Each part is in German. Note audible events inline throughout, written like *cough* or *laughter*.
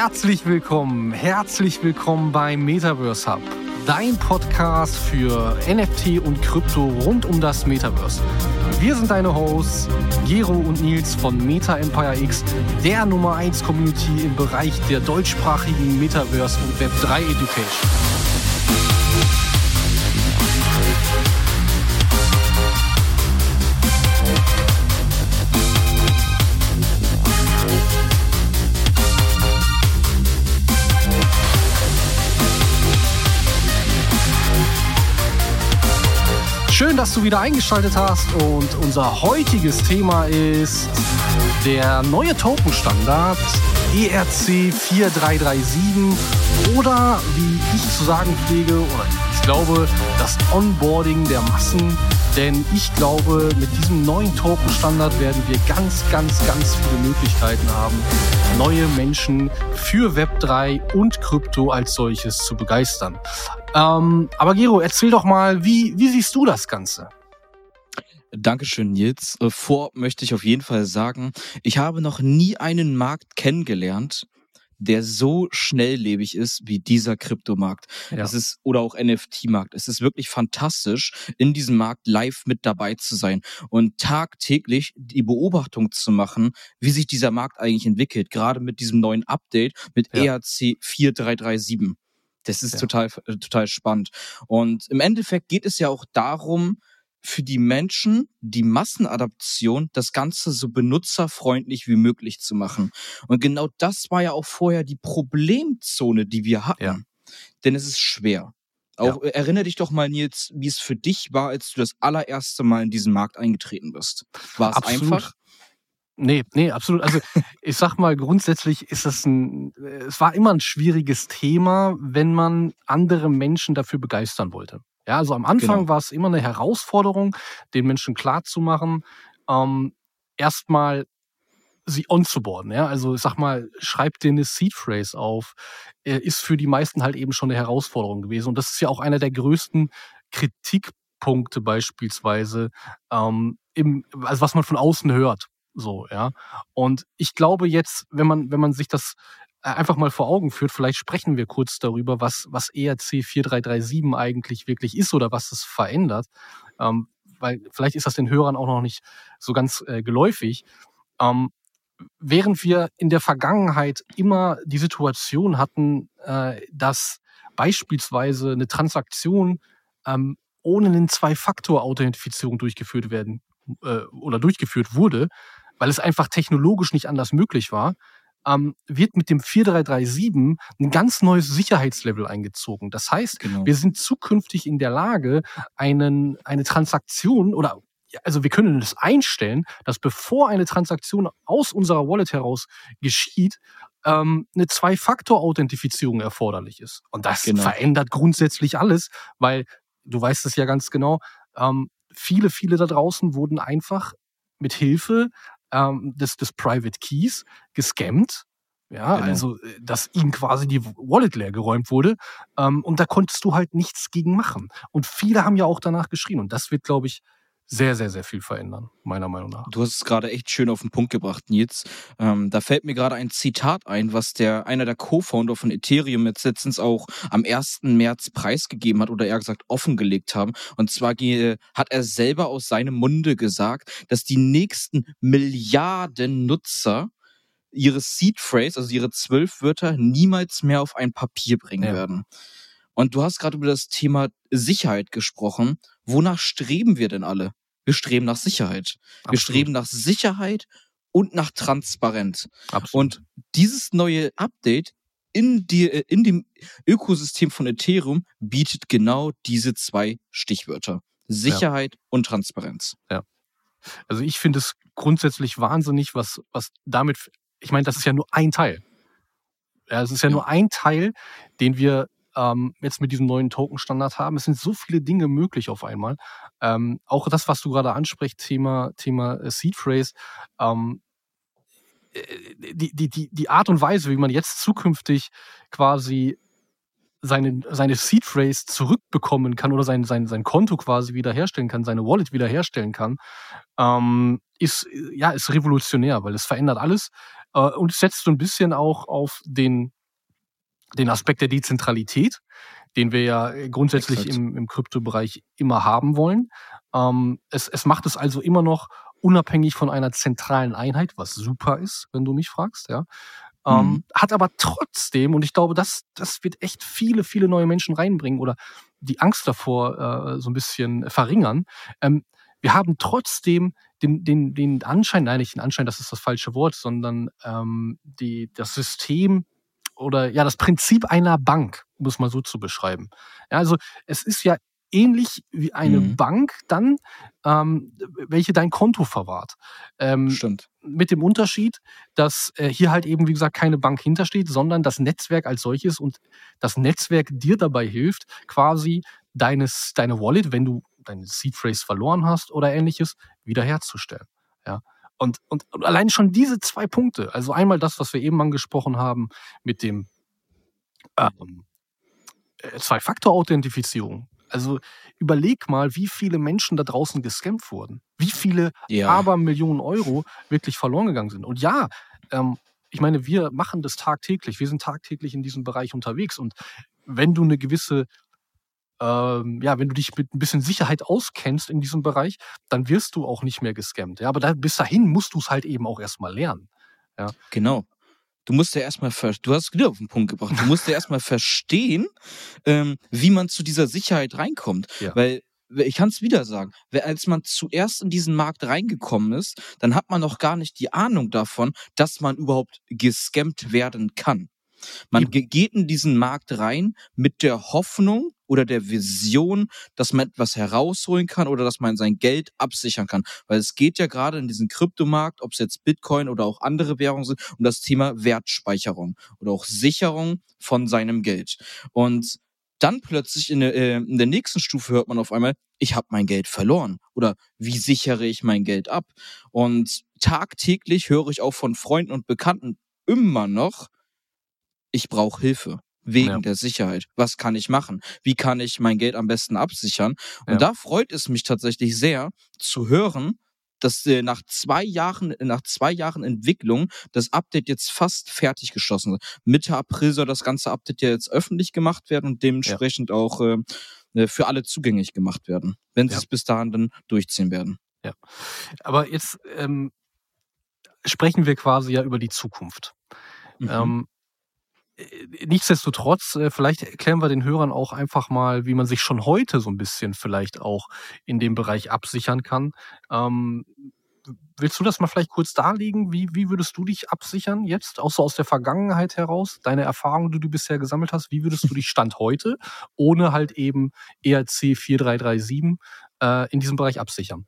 Herzlich willkommen, herzlich willkommen beim Metaverse Hub, dein Podcast für NFT und Krypto rund um das Metaverse. Wir sind deine Hosts, Gero und Nils von Meta Empire X, der Nummer 1 Community im Bereich der deutschsprachigen Metaverse und Web3 Education. Du wieder eingeschaltet hast und unser heutiges Thema ist der neue Token-Standard ERC 4337 oder wie ich zu sagen pflege, oder ich glaube, das Onboarding der Massen. Denn ich glaube, mit diesem neuen Token-Standard werden wir ganz, ganz, ganz viele Möglichkeiten haben, neue Menschen für Web3 und Krypto als solches zu begeistern. Ähm, aber Gero, erzähl doch mal, wie, wie siehst du das Ganze? Dankeschön, Nils. Äh, vor möchte ich auf jeden Fall sagen, ich habe noch nie einen Markt kennengelernt, der so schnelllebig ist wie dieser Kryptomarkt. Ja. Es ist oder auch NFT-Markt. Es ist wirklich fantastisch, in diesem Markt live mit dabei zu sein und tagtäglich die Beobachtung zu machen, wie sich dieser Markt eigentlich entwickelt. Gerade mit diesem neuen Update mit ja. ERC 4337. Das ist ja. total, äh, total spannend. Und im Endeffekt geht es ja auch darum, für die Menschen die Massenadaption, das Ganze so benutzerfreundlich wie möglich zu machen. Und genau das war ja auch vorher die Problemzone, die wir hatten. Ja. Denn es ist schwer. Auch ja. erinnere dich doch mal, Nils, wie es für dich war, als du das allererste Mal in diesen Markt eingetreten bist. War es einfach? Nee, nee, absolut. Also ich sag mal, grundsätzlich ist es ein, es war immer ein schwieriges Thema, wenn man andere Menschen dafür begeistern wollte. Ja, also am Anfang genau. war es immer eine Herausforderung, den Menschen klarzumachen, ähm, erstmal sie onzuboarden. Ja? Also ich sag mal, schreibt dir eine Seed Phrase auf, ist für die meisten halt eben schon eine Herausforderung gewesen. Und das ist ja auch einer der größten Kritikpunkte beispielsweise, ähm, im, also was man von außen hört. So, ja. Und ich glaube jetzt, wenn man, wenn man sich das äh, einfach mal vor Augen führt, vielleicht sprechen wir kurz darüber, was, was ERC 4337 eigentlich wirklich ist oder was es verändert. Ähm, weil vielleicht ist das den Hörern auch noch nicht so ganz äh, geläufig. Ähm, während wir in der Vergangenheit immer die Situation hatten, äh, dass beispielsweise eine Transaktion ähm, ohne eine Zwei-Faktor-Authentifizierung durchgeführt werden äh, oder durchgeführt wurde, weil es einfach technologisch nicht anders möglich war, ähm, wird mit dem 4337 ein ganz neues Sicherheitslevel eingezogen. Das heißt, genau. wir sind zukünftig in der Lage, einen, eine Transaktion oder also wir können es einstellen, dass bevor eine Transaktion aus unserer Wallet heraus geschieht, ähm, eine Zwei-Faktor-Authentifizierung erforderlich ist. Und das genau. verändert grundsätzlich alles, weil du weißt es ja ganz genau, ähm, viele, viele da draußen wurden einfach mit Hilfe ähm, des, des Private Keys gescammt. Ja, genau. also, äh, dass ihm quasi die Wallet leer geräumt wurde. Ähm, und da konntest du halt nichts gegen machen. Und viele haben ja auch danach geschrien. Und das wird, glaube ich, sehr, sehr, sehr viel verändern, meiner Meinung nach. Du hast es gerade echt schön auf den Punkt gebracht, Nils. Ähm, da fällt mir gerade ein Zitat ein, was der einer der Co-Founder von Ethereum jetzt letztens auch am 1. März preisgegeben hat oder eher gesagt offengelegt haben. Und zwar hat er selber aus seinem Munde gesagt, dass die nächsten Milliarden Nutzer ihre Seed Phrase, also ihre zwölf Wörter, niemals mehr auf ein Papier bringen ja. werden. Und du hast gerade über das Thema Sicherheit gesprochen. Wonach streben wir denn alle? Wir streben nach Sicherheit. Absolut. Wir streben nach Sicherheit und nach Transparenz. Absolut. Und dieses neue Update in, die, äh, in dem Ökosystem von Ethereum bietet genau diese zwei Stichwörter. Sicherheit ja. und Transparenz. Ja. Also ich finde es grundsätzlich wahnsinnig, was, was damit, ich meine, das ist ja nur ein Teil. Ja, es ist ja, ja. nur ein Teil, den wir ähm, jetzt mit diesem neuen Token-Standard haben. Es sind so viele Dinge möglich auf einmal. Ähm, auch das, was du gerade ansprichst, Thema, Thema äh, Seed Phrase, ähm, äh, die, die, die, die Art und Weise, wie man jetzt zukünftig quasi seine, seine Seed Phrase zurückbekommen kann oder sein, sein, sein Konto quasi wiederherstellen kann, seine Wallet wiederherstellen kann, ähm, ist, ja, ist revolutionär, weil es verändert alles. Äh, und setzt so ein bisschen auch auf den, den Aspekt der Dezentralität, den wir ja grundsätzlich im, im Kryptobereich immer haben wollen. Ähm, es, es macht es also immer noch unabhängig von einer zentralen Einheit, was super ist, wenn du mich fragst, ja. Ähm, mhm. Hat aber trotzdem, und ich glaube, das, das wird echt viele, viele neue Menschen reinbringen oder die Angst davor äh, so ein bisschen verringern. Ähm, wir haben trotzdem den, den, den Anschein, nein, nicht den Anschein, das ist das falsche Wort, sondern ähm, die, das System oder ja, das Prinzip einer Bank, um es mal so zu beschreiben. Ja, also es ist ja ähnlich wie eine mhm. Bank dann, ähm, welche dein Konto verwahrt. Ähm, Stimmt. Mit dem Unterschied, dass äh, hier halt eben, wie gesagt, keine Bank hintersteht, sondern das Netzwerk als solches und das Netzwerk dir dabei hilft, quasi deines, deine Wallet, wenn du deine Seed Phrase verloren hast oder ähnliches, wiederherzustellen. Ja. Und, und, und allein schon diese zwei Punkte, also einmal das, was wir eben angesprochen haben mit dem ähm, äh, Zwei-Faktor-Authentifizierung, also überleg mal, wie viele Menschen da draußen gescampt wurden. Wie viele ja. Abermillionen Euro wirklich verloren gegangen sind. Und ja, ähm, ich meine, wir machen das tagtäglich. Wir sind tagtäglich in diesem Bereich unterwegs. Und wenn du eine gewisse, ähm, ja, wenn du dich mit ein bisschen Sicherheit auskennst in diesem Bereich, dann wirst du auch nicht mehr gescampt. Ja, aber da, bis dahin musst du es halt eben auch erstmal lernen. Ja. Genau du musst ja erstmal, du hast wieder auf den Punkt gebracht, du musst ja erstmal verstehen, ähm, wie man zu dieser Sicherheit reinkommt. *laughs* Ja. Weil ich kann es wieder sagen, als man zuerst in diesen Markt reingekommen ist, dann hat man noch gar nicht die Ahnung davon, dass man überhaupt gescampt werden kann. Man geht in diesen Markt rein mit der Hoffnung oder der Vision, dass man etwas herausholen kann oder dass man sein Geld absichern kann. Weil es geht ja gerade in diesem Kryptomarkt, ob es jetzt Bitcoin oder auch andere Währungen sind, um das Thema Wertspeicherung oder auch Sicherung von seinem Geld. Und dann plötzlich in der, äh, in der nächsten Stufe hört man auf einmal, ich habe mein Geld verloren oder wie sichere ich mein Geld ab? Und tagtäglich höre ich auch von Freunden und Bekannten immer noch, ich brauche Hilfe wegen ja. der Sicherheit. Was kann ich machen? Wie kann ich mein Geld am besten absichern? Und ja. da freut es mich tatsächlich sehr zu hören, dass äh, nach zwei Jahren, nach zwei Jahren Entwicklung das Update jetzt fast fertig geschossen ist. Mitte April soll das ganze Update ja jetzt öffentlich gemacht werden und dementsprechend ja. auch äh, äh für alle zugänglich gemacht werden, wenn sie es bis dahin dann durchziehen werden. Ja. Aber jetzt ähm, sprechen wir quasi ja über die Zukunft. Mhm. Ähm, äh, nichtsdestotrotz, äh, vielleicht erklären wir den Hörern auch einfach mal, wie man sich schon heute so ein bisschen vielleicht auch in dem Bereich absichern kann. Ähm, willst du das mal vielleicht kurz darlegen? Wie, wie würdest du dich absichern jetzt, auch so aus der Vergangenheit heraus? Deine Erfahrungen, die du bisher gesammelt hast, wie würdest du dich Stand heute ohne halt eben ERC 4337 äh, in diesem Bereich absichern?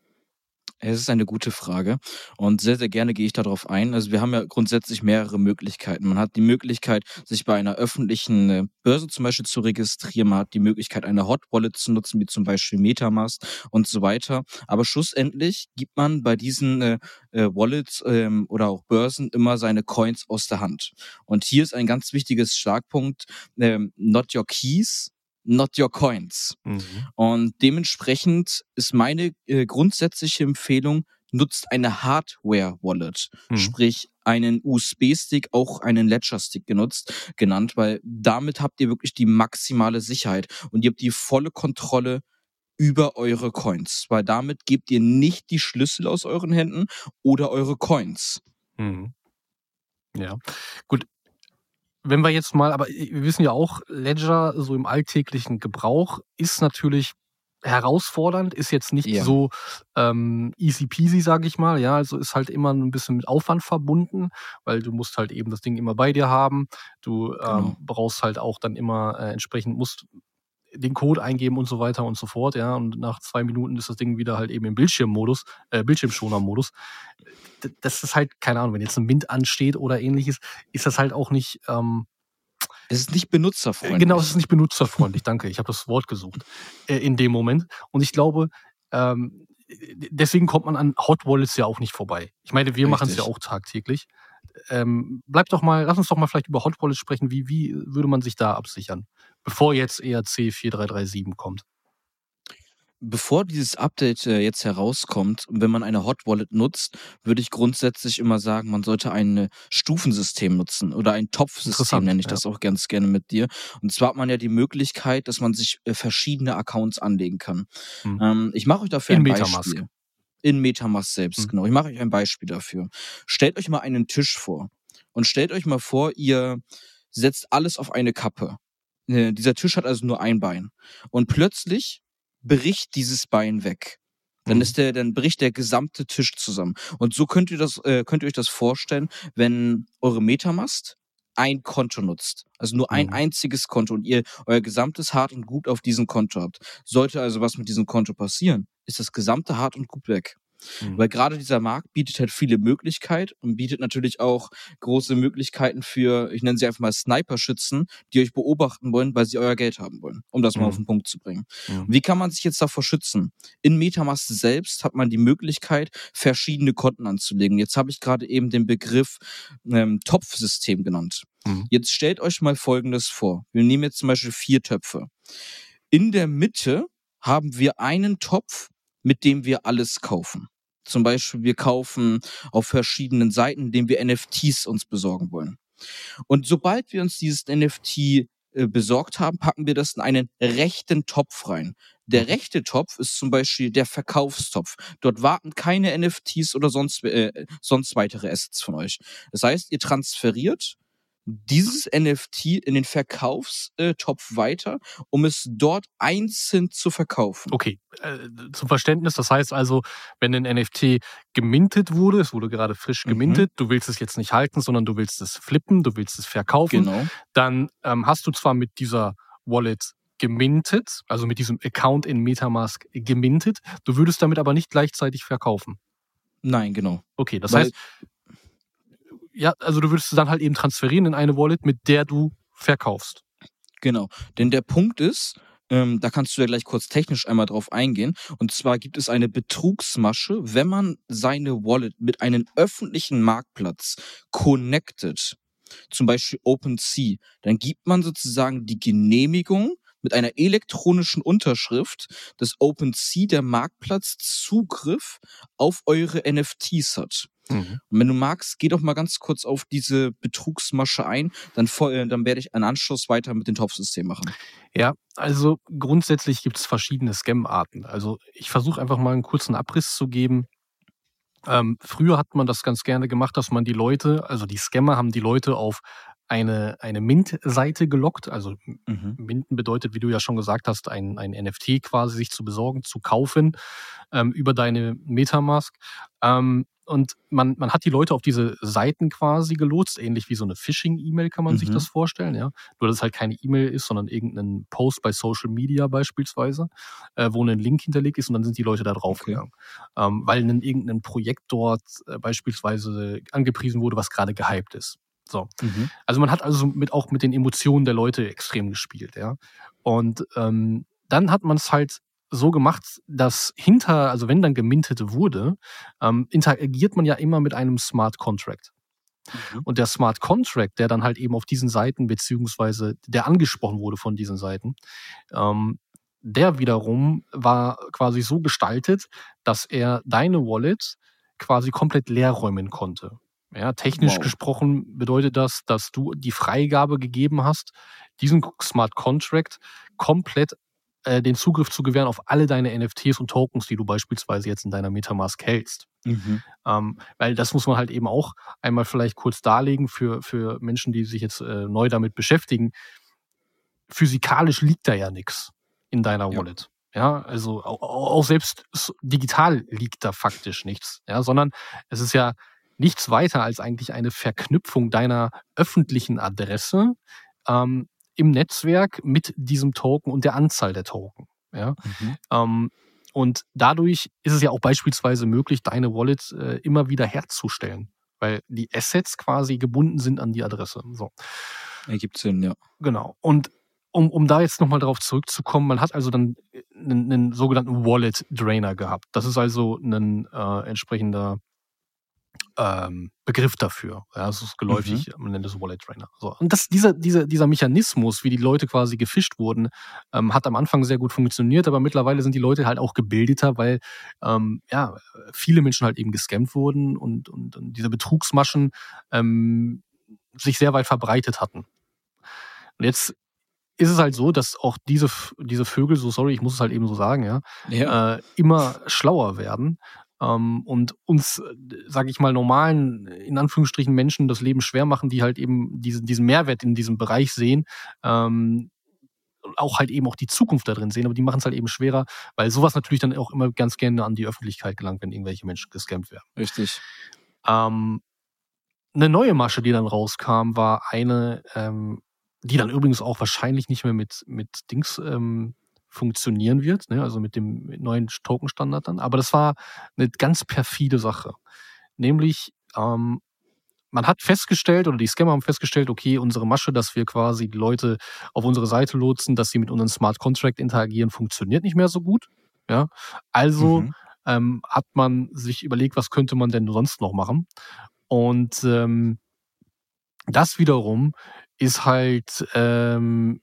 Es ist eine gute Frage und sehr, sehr gerne gehe ich darauf ein. Also wir haben ja grundsätzlich mehrere Möglichkeiten. Man hat die Möglichkeit, sich bei einer öffentlichen äh, Börse zum Beispiel zu registrieren. Man hat die Möglichkeit, eine Hot Wallet zu nutzen, wie zum Beispiel Metamask und so weiter. Aber schlussendlich gibt man bei diesen äh, äh, Wallets ähm, oder auch Börsen immer seine Coins aus der Hand. Und hier ist ein ganz wichtiges Schlagpunkt, ähm, not your keys, not your coins. Mhm. Und dementsprechend ist meine äh, grundsätzliche Empfehlung, nutzt eine Hardware-Wallet, mhm. sprich einen USB-Stick, auch einen Ledger-Stick genutzt, genannt, weil damit habt ihr wirklich die maximale Sicherheit und ihr habt die volle Kontrolle über eure Coins, weil damit gebt ihr nicht die Schlüssel aus euren Händen oder eure Coins. Mhm. Ja, gut, wenn wir jetzt mal, aber wir wissen ja auch, Ledger so im alltäglichen Gebrauch ist natürlich herausfordernd, ist jetzt nicht ja. so ähm, easy peasy, sage ich mal. Ja, also ist halt immer ein bisschen mit Aufwand verbunden, weil du musst halt eben das Ding immer bei dir haben. Du ähm, genau. brauchst halt auch dann immer äh, entsprechend musst den Code eingeben und so weiter und so fort, ja. Und nach zwei Minuten ist das Ding wieder halt eben im Bildschirmmodus, äh, Bildschirmschoner-Modus. Das ist halt, keine Ahnung, wenn jetzt ein Wind ansteht oder ähnliches, ist das halt auch nicht. Ähm, es ist nicht benutzerfreundlich. Genau, es ist nicht benutzerfreundlich, danke. Ich habe das Wort gesucht äh, in dem Moment. Und ich glaube, ähm, deswegen kommt man an Hot Wallets ja auch nicht vorbei. Ich meine, wir machen es ja auch tagtäglich. Ähm, bleib doch mal, lass uns doch mal vielleicht über Hot Wallets sprechen. Wie, wie würde man sich da absichern? bevor jetzt ERC 4337 kommt? Bevor dieses Update äh, jetzt herauskommt, wenn man eine Hot Wallet nutzt, würde ich grundsätzlich immer sagen, man sollte ein äh, Stufensystem nutzen oder ein Topfsystem nenne ich ja. das auch ganz gerne mit dir. Und zwar hat man ja die Möglichkeit, dass man sich äh, verschiedene Accounts anlegen kann. Mhm. Ähm, ich mache euch dafür In ein Metamask. Beispiel. In Metamask selbst, mhm. genau. Ich mache euch ein Beispiel dafür. Stellt euch mal einen Tisch vor und stellt euch mal vor, ihr setzt alles auf eine Kappe. Dieser Tisch hat also nur ein Bein. Und plötzlich bricht dieses Bein weg. Dann mhm. ist der, dann bricht der gesamte Tisch zusammen. Und so könnt ihr das, äh, könnt ihr euch das vorstellen, wenn eure Metamask ein Konto nutzt. Also nur ein mhm. einziges Konto und ihr euer gesamtes Hart und Gut auf diesem Konto habt. Sollte also was mit diesem Konto passieren, ist das gesamte Hart und Gut weg. Mhm. Weil gerade dieser Markt bietet halt viele Möglichkeiten und bietet natürlich auch große Möglichkeiten für, ich nenne sie einfach mal Sniper-Schützen, die euch beobachten wollen, weil sie euer Geld haben wollen, um das mhm. mal auf den Punkt zu bringen. Mhm. Wie kann man sich jetzt davor schützen? In Metamask selbst hat man die Möglichkeit, verschiedene Konten anzulegen. Jetzt habe ich gerade eben den Begriff ähm, Topfsystem genannt. Mhm. Jetzt stellt euch mal Folgendes vor. Wir nehmen jetzt zum Beispiel vier Töpfe. In der Mitte haben wir einen Topf, mit dem wir alles kaufen. Zum Beispiel, wir kaufen auf verschiedenen Seiten, indem wir NFTs uns besorgen wollen. Und sobald wir uns dieses NFT äh, besorgt haben, packen wir das in einen rechten Topf rein. Der mhm. rechte Topf ist zum Beispiel der Verkaufstopf. Dort warten keine NFTs oder sonst, äh, sonst weitere Assets von euch. Das heißt, ihr transferiert dieses NFT in den Verkaufstopf weiter, um es dort einzeln zu verkaufen. Okay, äh, zum Verständnis, das heißt also, wenn ein NFT gemintet wurde, es wurde gerade frisch mhm. gemintet, mhm. du willst es jetzt nicht halten, sondern du willst es flippen, du willst es verkaufen, genau. dann ähm, hast du zwar mit dieser Wallet gemintet, also mit diesem Account in Metamask gemintet, du würdest damit aber nicht gleichzeitig verkaufen. Nein, genau. Okay, das Weil heißt, ja, also du würdest es dann halt eben transferieren in eine Wallet, mit der du verkaufst. Genau. Denn der Punkt ist, ähm, da kannst du ja gleich kurz technisch einmal drauf eingehen. Und zwar gibt es eine Betrugsmasche, wenn man seine Wallet mit einem öffentlichen Marktplatz connected, zum Beispiel OpenSea, dann gibt man sozusagen die Genehmigung mit einer elektronischen Unterschrift, dass OpenSea der Marktplatz Zugriff auf eure NFTs hat. Mhm. Und wenn du magst, geh doch mal ganz kurz auf diese Betrugsmasche ein, dann, äh, dann werde ich einen Anschluss weiter mit dem Topfsystem machen. Ja, also grundsätzlich gibt es verschiedene Scam-Arten. Also ich versuche einfach mal einen kurzen Abriss zu geben. Ähm, früher hat man das ganz gerne gemacht, dass man die Leute, also die Scammer haben die Leute auf eine, eine Mint-Seite gelockt. Also mhm. Minten bedeutet, wie du ja schon gesagt hast, ein, ein NFT quasi sich zu besorgen, zu kaufen ähm, über deine Metamask. Ähm, und man, man hat die Leute auf diese Seiten quasi gelotst, ähnlich wie so eine Phishing-E-Mail kann man mhm. sich das vorstellen, ja. Nur, dass es halt keine E-Mail ist, sondern irgendein Post bei Social Media beispielsweise, äh, wo ein Link hinterlegt ist und dann sind die Leute da draufgegangen. Okay. Ähm, weil ein, irgendein Projekt dort äh, beispielsweise angepriesen wurde, was gerade gehypt ist. So. Mhm. Also man hat also mit, auch mit den Emotionen der Leute extrem gespielt, ja. Und ähm, dann hat man es halt so gemacht, dass hinter, also wenn dann gemintet wurde, ähm, interagiert man ja immer mit einem Smart Contract. Mhm. Und der Smart Contract, der dann halt eben auf diesen Seiten, beziehungsweise der angesprochen wurde von diesen Seiten, ähm, der wiederum war quasi so gestaltet, dass er deine Wallet quasi komplett leer räumen konnte. Ja, technisch wow. gesprochen bedeutet das, dass du die Freigabe gegeben hast, diesen Smart Contract komplett äh, den Zugriff zu gewähren auf alle deine NFTs und Tokens, die du beispielsweise jetzt in deiner Metamask hältst. Mhm. Ähm, weil das muss man halt eben auch einmal vielleicht kurz darlegen für, für Menschen, die sich jetzt äh, neu damit beschäftigen. Physikalisch liegt da ja nichts in deiner Wallet. Ja. ja, also auch, selbst digital liegt da faktisch nichts, ja, sondern es ist ja nichts weiter als eigentlich eine Verknüpfung deiner öffentlichen Adresse ähm, im Netzwerk mit diesem Token und der Anzahl der Token. Ja? Mhm. Ähm, und dadurch ist es ja auch beispielsweise möglich, deine Wallet äh, immer wieder herzustellen, weil die Assets quasi gebunden sind an die Adresse. So. Ergibt Sinn, ja. Genau. Und um, um da jetzt nochmal darauf zurückzukommen, man hat also dann einen, einen sogenannten Wallet Drainer gehabt. Das ist also ein äh, entsprechender ähm, Begriff dafür. Ja, das ist geläufig, mhm. man nennt es Wallet Trainer. So. Und das, dieser, dieser, dieser Mechanismus, wie die Leute quasi gefischt wurden, ähm, hat am Anfang sehr gut funktioniert, aber mittlerweile sind die Leute halt auch gebildeter, weil ähm, ja, viele Menschen halt eben gescammt wurden und, und, und diese Betrugsmaschen ähm, sich sehr weit verbreitet hatten. Und jetzt ist es halt so, dass auch diese, diese Vögel, so sorry, ich muss es halt eben so sagen, ja, ja. Äh, immer schlauer werden ähm, und uns, sage ich mal, normalen, in Anführungsstrichen Menschen das Leben schwer machen, die halt eben diesen, diesen Mehrwert in diesem Bereich sehen. Ähm, auch halt eben auch die Zukunft da drin sehen, aber die machen es halt eben schwerer, weil sowas natürlich dann auch immer ganz gerne an die Öffentlichkeit gelangt, wenn irgendwelche Menschen gescampt werden. Richtig. Ähm, eine neue Masche, die dann rauskam, war eine, ähm, die dann übrigens auch wahrscheinlich nicht mehr mit, mit Dings ähm, funktionieren wird, ne? also mit dem neuen Token-Standard dann. Aber das war eine ganz perfide Sache. Nämlich, ähm, man hat festgestellt, oder die Scammer haben festgestellt, okay, unsere Masche, dass wir quasi die Leute auf unsere Seite lotsen, dass sie mit unserem Smart Contract interagieren, funktioniert nicht mehr so gut. Ja, also mhm. ähm, hat man sich überlegt, was könnte man denn sonst noch machen? Und ähm, das wiederum ist halt ähm,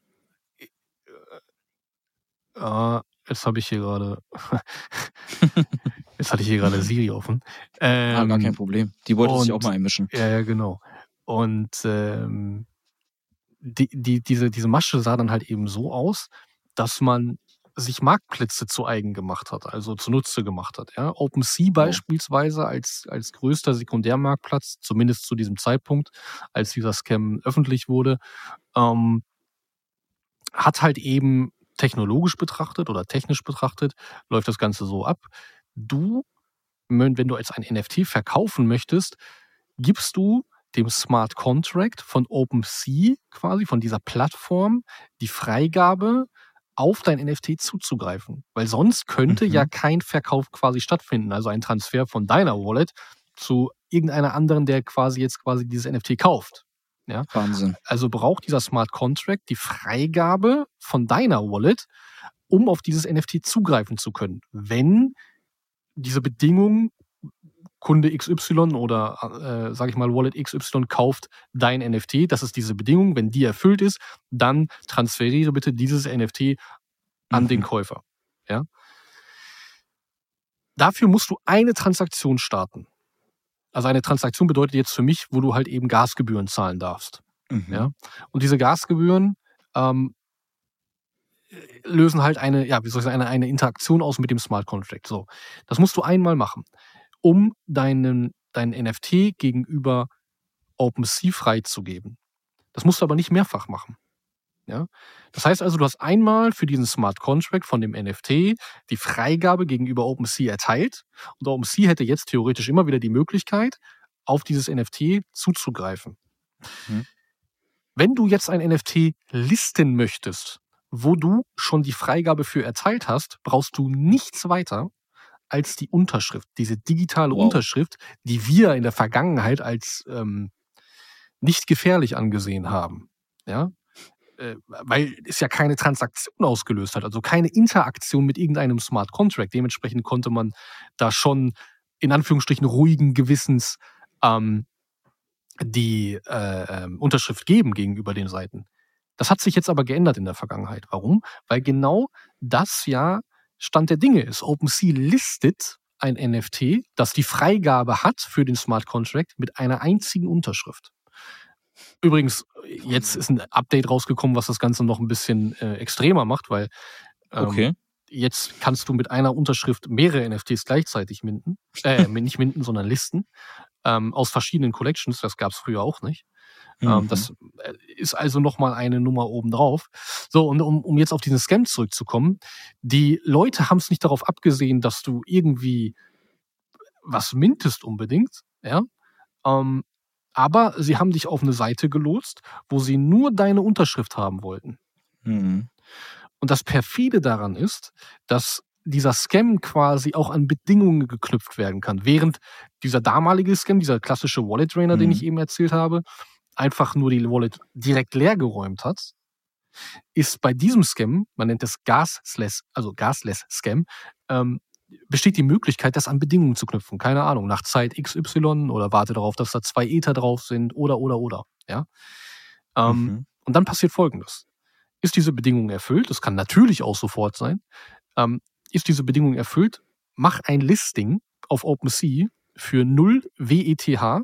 Ah, jetzt habe ich hier gerade. *laughs* *laughs* jetzt hatte ich hier gerade Siri offen. Ähm, ah, gar kein ähm, Problem. Die wollte und, sich auch mal einmischen. Ja, ja, genau. Und ähm, die, die, diese, diese Masche sah dann halt eben so aus, dass man sich Marktplätze zu eigen gemacht hat, also zunutze gemacht hat. Ja? OpenSea beispielsweise als, als größter Sekundärmarktplatz, zumindest zu diesem Zeitpunkt, als dieser Scam öffentlich wurde, ähm, hat halt eben technologisch betrachtet oder technisch betrachtet, läuft das Ganze so ab. Du, wenn du jetzt ein NFT verkaufen möchtest, gibst du dem Smart Contract von OpenSea quasi, von dieser Plattform, die Freigabe, auf dein NFT zuzugreifen. Weil sonst könnte mhm. ja kein Verkauf quasi stattfinden, also ein Transfer von deiner Wallet zu irgendeiner anderen, der quasi jetzt quasi dieses NFT kauft. Ja? Wahnsinn. Also braucht dieser Smart Contract die Freigabe von deiner Wallet, um auf dieses NFT zugreifen zu können. Wenn diese Bedingung Kunde XY oder, äh, sage ich mal, Wallet XY kauft dein NFT, das ist diese Bedingung. Wenn die erfüllt ist, dann transferiere bitte dieses NFT an mhm. den Käufer. Ja? Dafür musst du eine Transaktion starten. Also eine Transaktion bedeutet jetzt für mich, wo du halt eben Gasgebühren zahlen darfst. Mhm. Ja? Und diese Gasgebühren ähm, lösen halt eine, ja, wie soll ich sagen, eine, eine Interaktion aus mit dem Smart Contract. So, das musst du einmal machen, um deinen, deinen NFT gegenüber OpenSea freizugeben. Das musst du aber nicht mehrfach machen. Ja? Das heißt also, du hast einmal für diesen Smart Contract von dem NFT die Freigabe gegenüber OpenSea erteilt und OpenSea hätte jetzt theoretisch immer wieder die Möglichkeit, auf dieses NFT zuzugreifen. Mhm. Wenn du jetzt ein NFT listen möchtest, wo du schon die Freigabe für erteilt hast, brauchst du nichts weiter als die Unterschrift, diese digitale wow. Unterschrift, die wir in der Vergangenheit als ähm, nicht gefährlich angesehen haben. Ja, weil es ja keine Transaktion ausgelöst hat, also keine Interaktion mit irgendeinem Smart Contract. Dementsprechend konnte man da schon in Anführungsstrichen ruhigen Gewissens ähm, die äh, ähm, Unterschrift geben gegenüber den Seiten. Das hat sich jetzt aber geändert in der Vergangenheit. Warum? Weil genau das ja Stand der Dinge ist. OpenSea listet ein NFT, das die Freigabe hat für den Smart Contract mit einer einzigen Unterschrift. Übrigens, jetzt ist ein Update rausgekommen, was das Ganze noch ein bisschen äh, extremer macht, weil ähm, okay. jetzt kannst du mit einer Unterschrift mehrere NFTs gleichzeitig minden. Äh, *laughs* nicht minden, sondern listen. Ähm, aus verschiedenen Collections. Das gab es früher auch nicht. Mhm. Ähm, das äh, ist also nochmal eine Nummer obendrauf. So, und um, um jetzt auf diesen Scam zurückzukommen, die Leute haben es nicht darauf abgesehen, dass du irgendwie was mintest unbedingt, ja. Ähm, aber sie haben dich auf eine Seite gelotst, wo sie nur deine Unterschrift haben wollten. Mhm. Und das perfide daran ist, dass dieser Scam quasi auch an Bedingungen geknüpft werden kann. Während dieser damalige Scam, dieser klassische Wallet Drainer, mhm. den ich eben erzählt habe, einfach nur die Wallet direkt leer geräumt hat, ist bei diesem Scam, man nennt es Gasless, also Gasless Scam, ähm, besteht die Möglichkeit, das an Bedingungen zu knüpfen. Keine Ahnung, nach Zeit XY oder warte darauf, dass da zwei Ether drauf sind oder, oder, oder. Ja. Ähm, mhm. Und dann passiert Folgendes. Ist diese Bedingung erfüllt? Das kann natürlich auch sofort sein. Ähm, ist diese Bedingung erfüllt? Mach ein Listing auf OpenSea für 0 WETH,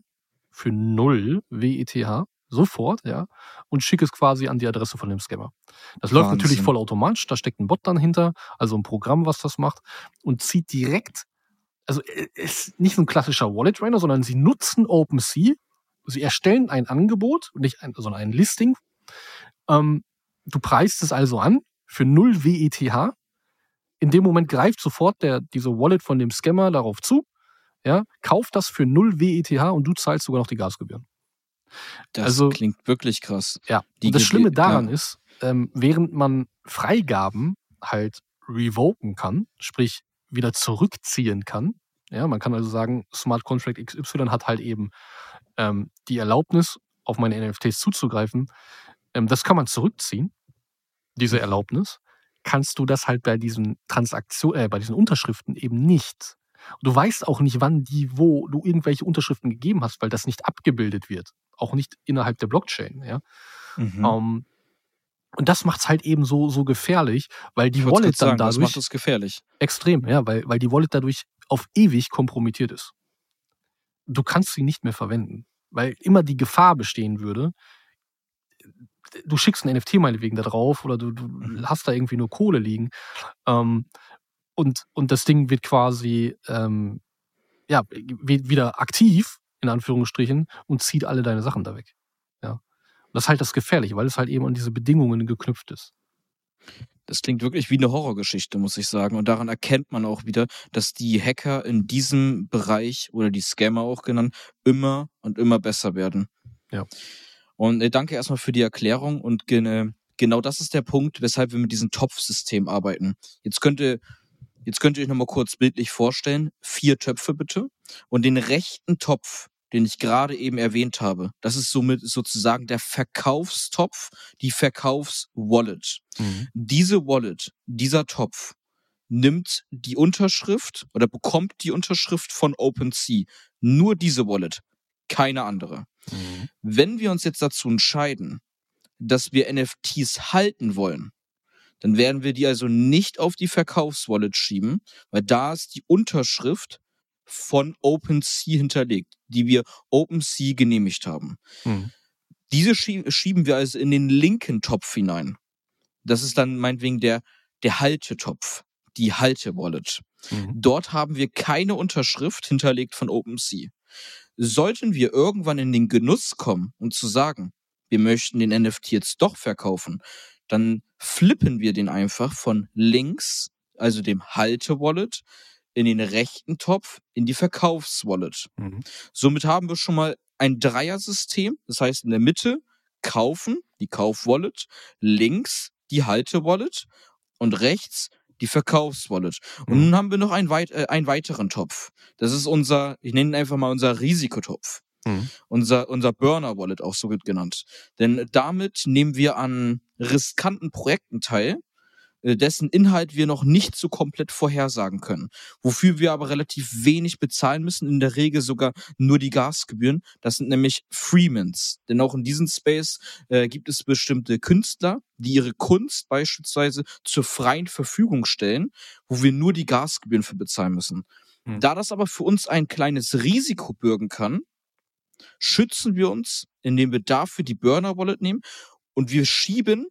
für 0 WETH, sofort, ja, und schicke es quasi an die Adresse von dem Scammer. Das Wahnsinn. läuft natürlich vollautomatisch, da steckt ein Bot dann hinter, also ein Programm, was das macht, und zieht direkt, also äh, ist nicht so ein klassischer Wallet Trainer, sondern sie nutzen OpenSea, sie erstellen ein Angebot, nicht ein, sondern ein Listing. Ähm, du preist es also an für 0 WETH. In dem Moment greift sofort der, diese Wallet von dem Scammer darauf zu, ja, kauft das für 0 WETH und du zahlst sogar noch die Gasgebühren. Das also, klingt wirklich krass. Ja, die und das Schlimme daran ja. ist, ähm, während man Freigaben halt revoken kann, sprich wieder zurückziehen kann, ja, man kann also sagen, Smart Contract XY hat halt eben ähm, die Erlaubnis, auf meine NFTs zuzugreifen. Ähm, das kann man zurückziehen, diese Erlaubnis. Kannst du das halt bei diesen Transaktionen, äh, bei diesen Unterschriften eben nicht. Du weißt auch nicht, wann die, wo du irgendwelche Unterschriften gegeben hast, weil das nicht abgebildet wird auch nicht innerhalb der Blockchain. Ja? Mhm. Um, ähm, und das macht es halt eben so, so gefährlich, weil die Wallet dann sagen, dadurch. Das macht es gefährlich. Extrem, ja, weil, weil die Wallet dadurch auf ewig kompromittiert ist. Du kannst sie nicht mehr verwenden, weil immer die Gefahr bestehen würde, du schickst ein NFT meinetwegen da drauf oder du, du mhm. hast da irgendwie nur Kohle liegen ähm, und, und das Ding wird quasi ähm, ja, wieder aktiv in Anführungsstrichen, und zieht alle deine Sachen da weg. Ja. Und das ist halt das Gefährliche, weil es halt eben an diese Bedingungen geknüpft ist. Das klingt wirklich wie eine Horrorgeschichte, muss ich sagen. Und daran erkennt man auch wieder, dass die Hacker in diesem Bereich oder die Scammer auch genannt immer und immer besser werden. Ja. Und äh, danke erstmal für die Erklärung und genau das ist der Punkt, weshalb wir mit diesem Topfsystem arbeiten. Jetzt könnte Jetzt könnt ihr euch nochmal kurz bildlich vorstellen. Vier Töpfe bitte. Und den rechten Topf, den ich gerade eben erwähnt habe. Das ist somit sozusagen der Verkaufstopf, die Verkaufswallet. Mhm. Diese Wallet, dieser Topf, nimmt die Unterschrift oder bekommt die Unterschrift von OpenSea. Nur diese Wallet, keine andere. Mhm. Wenn wir uns jetzt dazu entscheiden, dass wir NFTs halten wollen, dann werden wir die also nicht auf die Verkaufswallet schieben, weil da ist die Unterschrift von OpenSea hinterlegt, die wir OpenSea genehmigt haben. Mhm. Diese schieben wir also in den linken Topf hinein. Das ist dann meinetwegen der, der Haltetopf, die Halte-Wallet. Mhm. Dort haben wir keine Unterschrift hinterlegt von OpenSea. Sollten wir irgendwann in den Genuss kommen und zu sagen, wir möchten den NFT jetzt doch verkaufen, dann flippen wir den einfach von links, also dem Halte-Wallet, in den rechten Topf in die Verkaufswallet. Mhm. Somit haben wir schon mal ein Dreier-System. Das heißt, in der Mitte kaufen, die Kaufwallet, links die Halte-Wallet und rechts die Verkaufswallet. Und mhm. nun haben wir noch einen, weit, äh, einen weiteren Topf. Das ist unser, ich nenne ihn einfach mal unser Risikotopf. Mhm. Unser, unser Burner-Wallet auch so genannt. Denn damit nehmen wir an riskanten Projekten teil, dessen Inhalt wir noch nicht so komplett vorhersagen können. Wofür wir aber relativ wenig bezahlen müssen, in der Regel sogar nur die Gasgebühren. Das sind nämlich Freemans. Denn auch in diesem Space äh, gibt es bestimmte Künstler, die ihre Kunst beispielsweise zur freien Verfügung stellen, wo wir nur die Gasgebühren für bezahlen müssen. Hm. Da das aber für uns ein kleines Risiko bürgen kann, schützen wir uns, indem wir dafür die Burner Wallet nehmen und wir schieben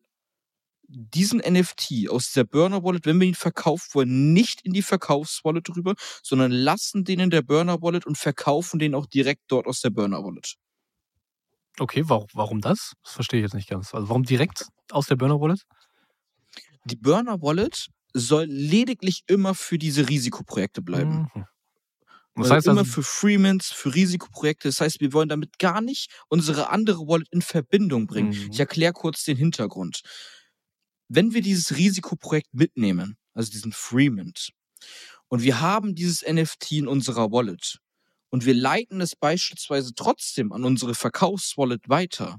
diesen NFT aus der Burner Wallet, wenn wir ihn verkaufen wollen, nicht in die Verkaufswallet rüber, sondern lassen den in der Burner Wallet und verkaufen den auch direkt dort aus der Burner Wallet. Okay, warum, warum das? Das verstehe ich jetzt nicht ganz. Also warum direkt aus der Burner Wallet? Die Burner Wallet soll lediglich immer für diese Risikoprojekte bleiben. Mhm. Das heißt immer also, für Freemans, für Risikoprojekte. Das heißt, wir wollen damit gar nicht unsere andere Wallet in Verbindung bringen. Mhm. Ich erkläre kurz den Hintergrund wenn wir dieses Risikoprojekt mitnehmen, also diesen Freemint, und wir haben dieses NFT in unserer Wallet und wir leiten es beispielsweise trotzdem an unsere Verkaufswallet weiter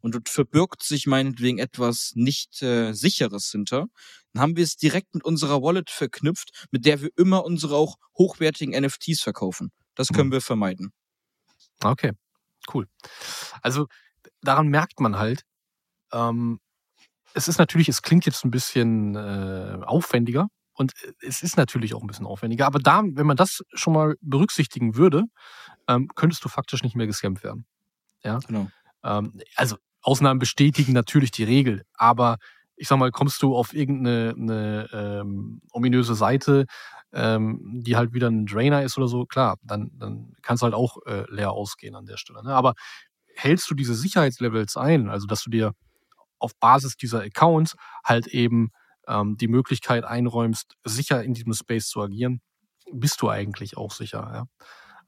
und dort verbirgt sich meinetwegen etwas nicht äh, sicheres hinter, dann haben wir es direkt mit unserer Wallet verknüpft, mit der wir immer unsere auch hochwertigen NFTs verkaufen. Das können mhm. wir vermeiden. Okay, cool. Also daran merkt man halt, ähm, es ist natürlich, es klingt jetzt ein bisschen äh, aufwendiger und äh, es ist natürlich auch ein bisschen aufwendiger, aber da, wenn man das schon mal berücksichtigen würde, ähm, könntest du faktisch nicht mehr gescampt werden. Ja, genau. Ähm, also Ausnahmen bestätigen natürlich die Regel, aber ich sag mal, kommst du auf irgendeine eine, ähm, ominöse Seite, ähm, die halt wieder ein Drainer ist oder so, klar, dann, dann kannst du halt auch äh, leer ausgehen an der Stelle. Ne? Aber hältst du diese Sicherheitslevels ein, also dass du dir auf Basis dieser Accounts halt eben ähm, die Möglichkeit einräumst, sicher in diesem Space zu agieren, bist du eigentlich auch sicher.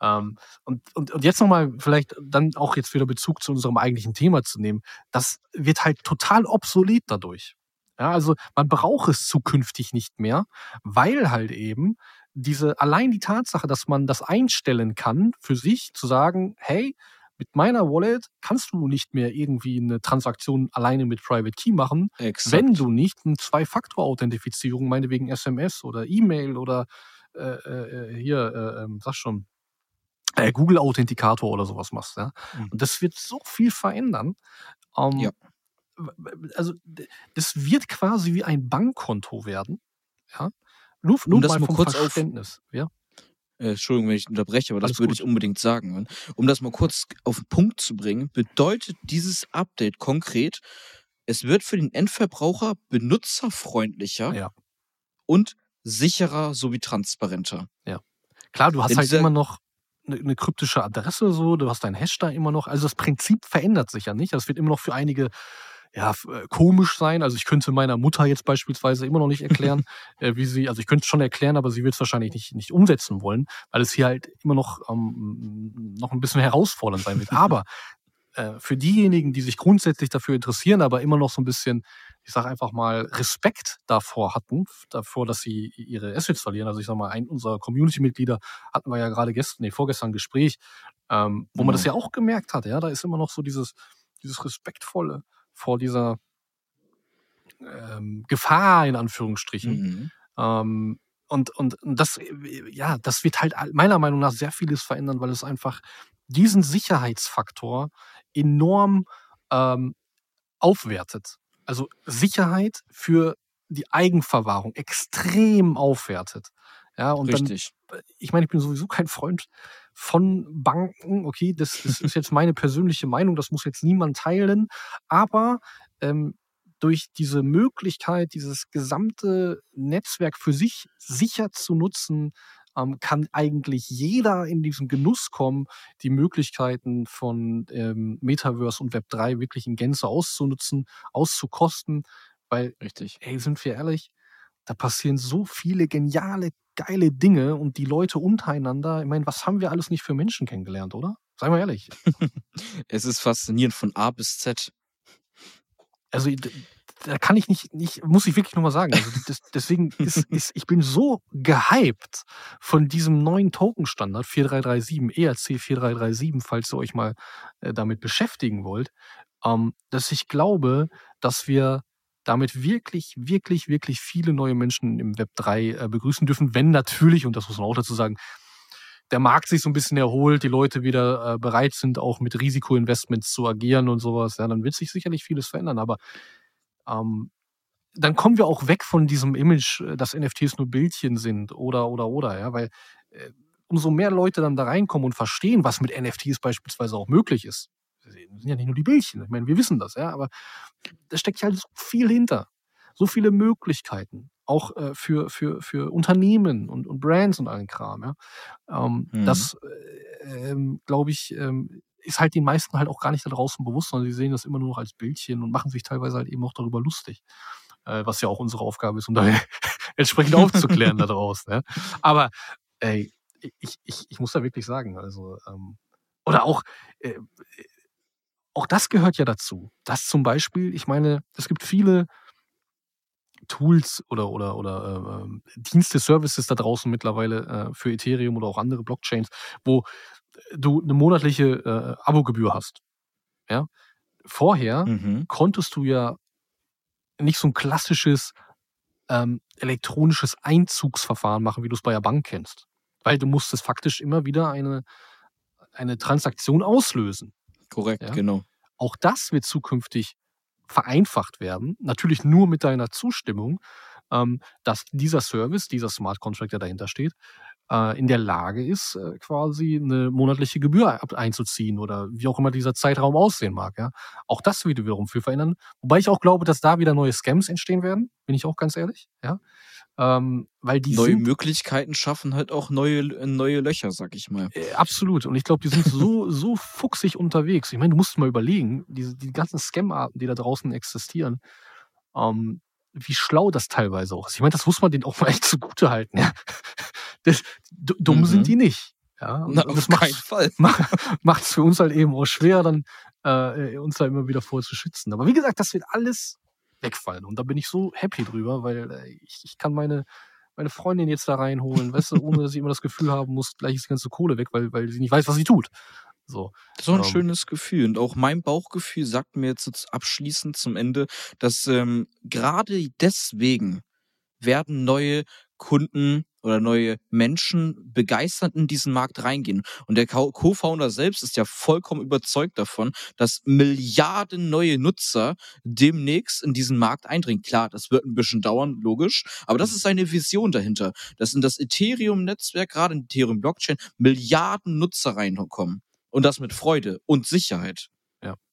Ja? Ähm, und, und, und jetzt nochmal vielleicht dann auch jetzt wieder Bezug zu unserem eigentlichen Thema zu nehmen. Das wird halt total obsolet dadurch. Ja, also man braucht es zukünftig nicht mehr, weil halt eben diese, allein die Tatsache, dass man das einstellen kann für sich, zu sagen, hey, mit meiner Wallet kannst du nicht mehr irgendwie eine Transaktion alleine mit Private Key machen, Exakt. wenn du nicht eine Zwei-Faktor-Authentifizierung, meinetwegen SMS oder E-Mail oder äh, äh, hier, äh, ähm, sag schon, äh, Google-Authentikator oder sowas machst. Ja? Mhm. Und das wird so viel verändern. Ähm, ja also das wird quasi wie ein Bankkonto werden. Ja? Nur, nur um das mal, mal kurz Verständnis. Auf, ja? Äh, Entschuldigung, wenn ich unterbreche, aber Alles das würde gut. ich unbedingt sagen. Um das mal kurz auf den Punkt zu bringen, bedeutet dieses Update konkret, es wird für den Endverbraucher benutzerfreundlicher ja. und sicherer sowie transparenter. Ja. Klar, du hast Denn halt immer noch eine, eine kryptische Adresse so, du hast deinen Hash da immer noch. Also das Prinzip verändert sich ja nicht. Das wird immer noch für einige ja, äh, komisch sein. Also ich könnte meiner Mutter jetzt beispielsweise immer noch nicht erklären, *laughs* äh, wie sie, also ich könnte es schon erklären, aber sie wird es wahrscheinlich nicht, nicht umsetzen wollen, weil es hier halt immer noch, ähm, noch ein bisschen herausfordernd sein wird. Aber *laughs* äh, für diejenigen, die sich grundsätzlich dafür interessieren, aber immer noch so ein bisschen, ich sage einfach mal, Respekt davor hatten, davor, dass sie ihre Assets verlieren. Also ich sage mal, ein unserer Community-Mitglieder hatten wir ja gerade gestern, nee, vorgestern ein Gespräch, ähm, wo man das ja auch gemerkt hat, ja, da ist immer noch so dieses, dieses Respektvolle vor dieser ähm, Gefahr in Anführungsstrichen. Mhm. Ähm, und, und das, ja, das wird halt meiner Meinung nach sehr vieles verändern, weil es einfach diesen Sicherheitsfaktor enorm ähm, aufwertet. Also Sicherheit für die Eigenverwahrung extrem aufwertet. Ja, und Richtig. dann, ich meine, ich bin sowieso kein Freund von Banken. Okay, das, das ist jetzt meine persönliche Meinung, das muss jetzt niemand teilen. Aber ähm, durch diese Möglichkeit, dieses gesamte Netzwerk für sich sicher zu nutzen, ähm, kann eigentlich jeder in diesen Genuss kommen, die Möglichkeiten von ähm, Metaverse und Web3 wirklich in Gänze auszunutzen, auszukosten. Weil, Richtig. ey, sind wir ehrlich, da passieren so viele geniale geile Dinge und die Leute untereinander, ich meine, was haben wir alles nicht für Menschen kennengelernt, oder? Seien wir ehrlich. *laughs* es ist faszinierend von A bis Z. Also da kann ich nicht, nicht muss ich wirklich nochmal sagen. Also das, deswegen *laughs* ist, ist, ich bin so gehypt von diesem neuen Token-Standard 4337, ERC 4337, falls ihr euch mal äh, damit beschäftigen wollt, ähm, dass ich glaube, dass wir damit wirklich, wirklich, wirklich viele neue Menschen im Web 3 äh, begrüßen dürfen, wenn natürlich, und das muss man auch dazu sagen, der Markt sich so ein bisschen erholt, die Leute wieder äh, bereit sind, auch mit Risikoinvestments zu agieren und sowas, ja, dann wird sich sicherlich vieles verändern. Aber ähm, dann kommen wir auch weg von diesem Image, äh, dass NFTs nur Bildchen sind oder oder oder, ja, weil äh, umso mehr Leute dann da reinkommen und verstehen, was mit NFTs beispielsweise auch möglich ist, sind ja nicht nur die Bildchen. Ich meine, wir wissen das, ja, aber da steckt ja halt so viel hinter. So viele Möglichkeiten. Auch äh, für, für, für Unternehmen und, und Brands und allen Kram, ja. Ähm, mhm. Das, äh, ähm, glaube ich, ähm, ist halt den meisten halt auch gar nicht da draußen bewusst, sondern sie sehen das immer nur noch als Bildchen und machen sich teilweise halt eben auch darüber lustig. Äh, was ja auch unsere Aufgabe ist, um da *laughs* entsprechend aufzuklären da draußen. Ja. Aber ey, ich, ich, ich muss da wirklich sagen, also, ähm, oder auch, äh, auch das gehört ja dazu. Dass zum Beispiel, ich meine, es gibt viele Tools oder, oder, oder äh, Dienste, Services da draußen mittlerweile äh, für Ethereum oder auch andere Blockchains, wo du eine monatliche äh, Abogebühr hast. Ja. vorher Mhm. konntest du ja nicht so ein klassisches ähm, elektronisches Einzugsverfahren machen, wie du es bei der Bank kennst. Weil du musstest faktisch immer wieder eine, eine Transaktion auslösen. Korrekt, Ja. genau. Auch das wird zukünftig vereinfacht werden, natürlich nur mit deiner Zustimmung, ähm, dass dieser Service, dieser Smart Contract, der dahinter steht, äh, in der Lage ist, äh, quasi eine monatliche Gebühr einzuziehen oder wie auch immer dieser Zeitraum aussehen mag. Ja. Auch das wird wiederum viel verändern. Wobei ich auch glaube, dass da wieder neue Scams entstehen werden, bin ich auch ganz ehrlich. Ja. Ähm, weil die Neue Möglichkeiten schaffen halt auch neue, neue Löcher, sag ich mal. Äh, absolut. Und ich glaube, die sind so, *laughs* so fuchsig unterwegs. Ich meine, du musst mal überlegen, diese, die ganzen Scam-Arten, die da draußen existieren, ähm, wie schlau das teilweise auch ist. Ich meine, das muss man denen auch mal echt zugute halten. Ja? *laughs* Das, dumm Mhm. sind die nicht. Ja? Na, auf das *laughs* macht Fall. macht es für uns halt eben auch schwer, dann äh, uns da immer wieder vor zu schützen. Aber wie gesagt, das wird alles wegfallen. Und da bin ich so happy drüber, weil äh, ich, ich kann meine, meine Freundin jetzt da reinholen, weißt du, ohne dass ich immer das Gefühl haben muss, gleich ist die ganze Kohle weg, weil, weil sie nicht weiß, was sie tut. So. Auch ein Ähm. schönes Gefühl. Und auch mein Bauchgefühl sagt mir jetzt jetzt abschließend zum Ende, dass ähm, gerade deswegen werden neue Kunden oder neue Menschen begeistert in diesen Markt reingehen. Und der Co- Co-Founder selbst ist ja vollkommen überzeugt davon, dass Milliarden neue Nutzer demnächst in diesen Markt eindringen. Klar, das wird ein bisschen dauern, logisch, aber das ist seine Vision dahinter, dass in das Ethereum-Netzwerk, gerade in Ethereum-Blockchain, Milliarden Nutzer reinkommen. Und das mit Freude und Sicherheit.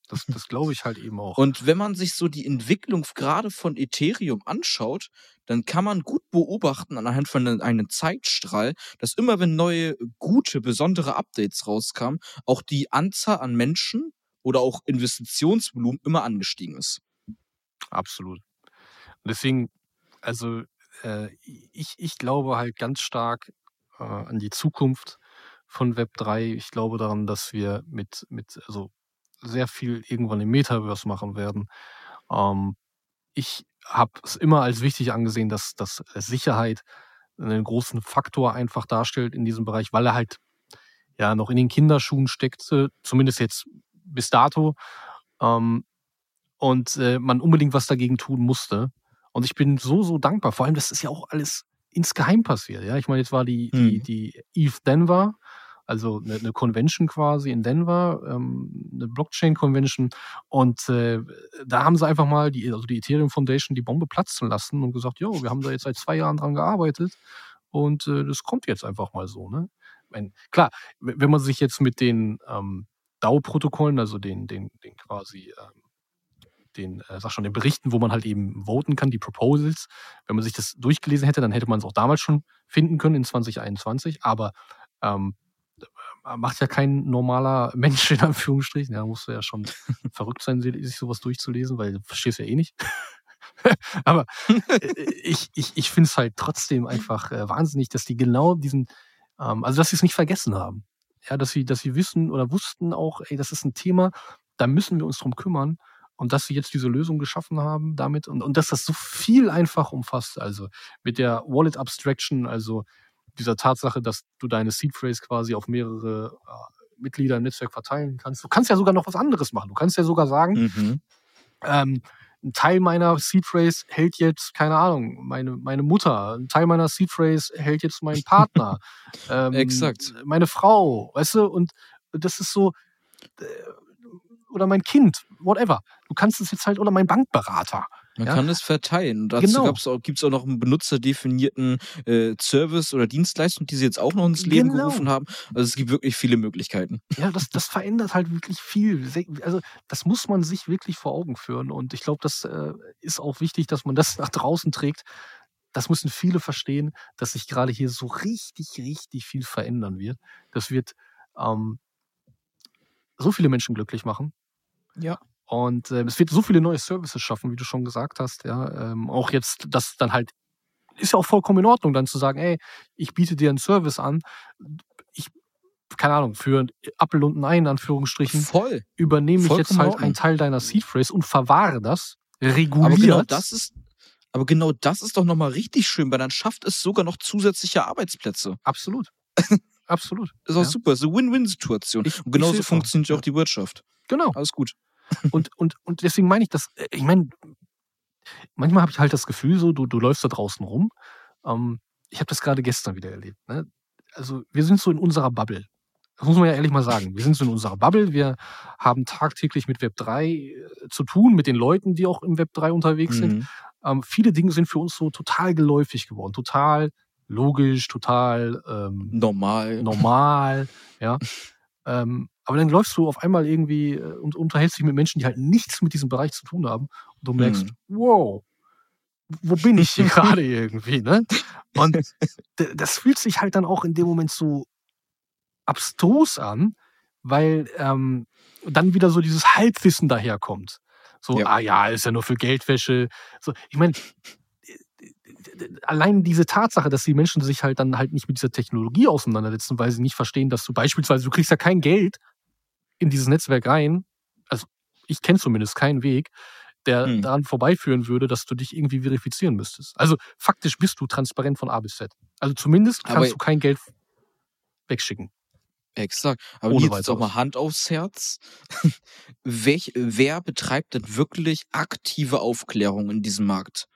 Das, das glaube ich halt eben auch. Und wenn man sich so die Entwicklung gerade von Ethereum anschaut, dann kann man gut beobachten anhand von einem- Zeitstrahl, dass immer wenn neue, gute, besondere Updates rauskamen, auch die Anzahl an Menschen oder auch Investitionsvolumen immer angestiegen ist. Absolut. Und deswegen, also äh, ich, ich glaube halt ganz stark äh, an die Zukunft von Web 3. Ich glaube daran, dass wir mit, mit also sehr viel irgendwann im Metaverse machen werden. Ähm, ich habe es immer als wichtig angesehen, dass, dass Sicherheit einen großen Faktor einfach darstellt in diesem Bereich, weil er halt ja noch in den Kinderschuhen steckt, äh, zumindest jetzt bis dato. Ähm, und äh, man unbedingt was dagegen tun musste. Und ich bin so, so dankbar. Vor allem, das ist ja auch alles insgeheim passiert. Ja, ich meine, jetzt war die, die, Mhm. die ETH Denver, also eine, eine Convention quasi in Denver, ähm, eine Blockchain-Convention. Und äh, da haben sie einfach mal die, also die Ethereum Foundation die Bombe platzen lassen und gesagt, jo, wir haben da jetzt seit zwei Jahren dran gearbeitet und äh, das kommt jetzt einfach mal so. Ne? Meine, klar, wenn man sich jetzt mit den ähm, DAO-Protokollen, also den, den, den quasi ähm, den, äh, sag schon, den Berichten, wo man halt eben voten kann, die Proposals. Wenn man sich das durchgelesen hätte, dann hätte man es auch damals schon finden können in 2021. Aber ähm, äh, macht ja kein normaler *laughs* Mensch in Anführungsstrichen. Ja, musst du ja schon verrückt sein, sich sowas durchzulesen, weil du verstehst ja eh nicht. *laughs* Aber äh, ich, ich, ich finde es halt trotzdem einfach äh, wahnsinnig, dass die genau diesen, ähm, also dass sie es nicht vergessen haben. Ja, dass sie, dass sie wissen oder wussten auch, ey, das ist ein Thema, da müssen wir uns drum kümmern. Und dass sie jetzt diese Lösung geschaffen haben damit und, und dass das so viel einfach umfasst. Also mit der Wallet Abstraction, also dieser Tatsache, dass du deine Seed Phrase quasi auf mehrere äh, Mitglieder im Netzwerk verteilen kannst. Du kannst ja sogar noch was anderes machen. Du kannst ja sogar sagen, Mhm. ähm, ein Teil meiner Seed Phrase hält jetzt, keine Ahnung, meine, meine Mutter, ein Teil meiner Seed Phrase hält jetzt mein Partner, *laughs* ähm, Exakt. meine Frau, weißt du, und das ist so, äh, oder mein Kind, whatever. Du kannst es jetzt halt, oder mein Bankberater. Man Ja. kann es verteilen. Dazu Genau. auch, gibt's auch noch einen benutzerdefinierten äh, Service oder Dienstleistung, die sie jetzt auch noch ins Leben Genau. gerufen haben. Also es gibt wirklich viele Möglichkeiten. Ja, das, das verändert halt wirklich viel. Also, das muss man sich wirklich vor Augen führen. Und ich glaube, das äh, ist auch wichtig, dass man das *laughs* nach draußen trägt. Das müssen viele verstehen, dass sich gerade hier so richtig, richtig viel verändern wird. Das wird ähm, so viele Menschen glücklich machen. Ja. Und äh, es wird so viele neue Services schaffen, wie du schon gesagt hast. Ja, ähm, auch jetzt, das dann halt ist ja auch vollkommen in Ordnung, dann zu sagen, ey, ich biete dir einen Service an. Ich, keine Ahnung, für Apfel und ein Ei in Anführungsstrichen Voll. übernehme ich jetzt halt einen Teil deiner Seed Phrase und verwahre das, reguliert. Aber genau das ist, aber genau das ist doch nochmal richtig schön, weil dann schafft es sogar noch zusätzliche Arbeitsplätze. Absolut. *laughs* Absolut. Ist auch Ja. super. So Win-Win-Situation. Und genauso seh's auch. funktioniert Ja. auch die Wirtschaft. Genau. Alles gut. *laughs* Und, und, und deswegen meine ich das, äh, ich meine, manchmal habe ich halt das Gefühl, so, du, du läufst da draußen rum. Ähm, ich habe das gerade gestern wieder erlebt. Ne? Also, wir sind so in unserer Bubble. Das muss man ja ehrlich mal sagen. Wir sind so in unserer Bubble. Wir haben tagtäglich mit Web 3 äh, zu tun, mit den Leuten, die auch im Web 3 unterwegs mhm. sind. Ähm, viele Dinge sind für uns so total geläufig geworden, total logisch, total ähm, normal. Normal, *laughs* ja. Ähm, aber dann läufst du auf einmal irgendwie äh, und unterhältst dich mit Menschen, die halt nichts mit diesem Bereich zu tun haben. Und du merkst, mhm. wow, wo bin ich hier *laughs* gerade irgendwie, ne? Und das fühlt sich halt dann auch in dem Moment so abstrus an, weil ähm, dann wieder so dieses Halbwissen daherkommt. So, ja. ah ja, ist ja nur für Geldwäsche. So, ich meine, allein diese Tatsache, dass die Menschen sich halt dann halt nicht mit dieser Technologie auseinandersetzen, weil sie nicht verstehen, dass du beispielsweise, du kriegst ja kein Geld in dieses Netzwerk rein. Also ich kenne zumindest keinen Weg, der hm. daran vorbeiführen würde, dass du dich irgendwie verifizieren müsstest. Also faktisch bist du transparent von A bis Z. Also zumindest kannst Aber du kein Geld wegschicken. Exakt. Aber Ohne jetzt auch mal Hand aufs Herz. *laughs* Welch, wer betreibt denn wirklich aktive Aufklärung in diesem Markt?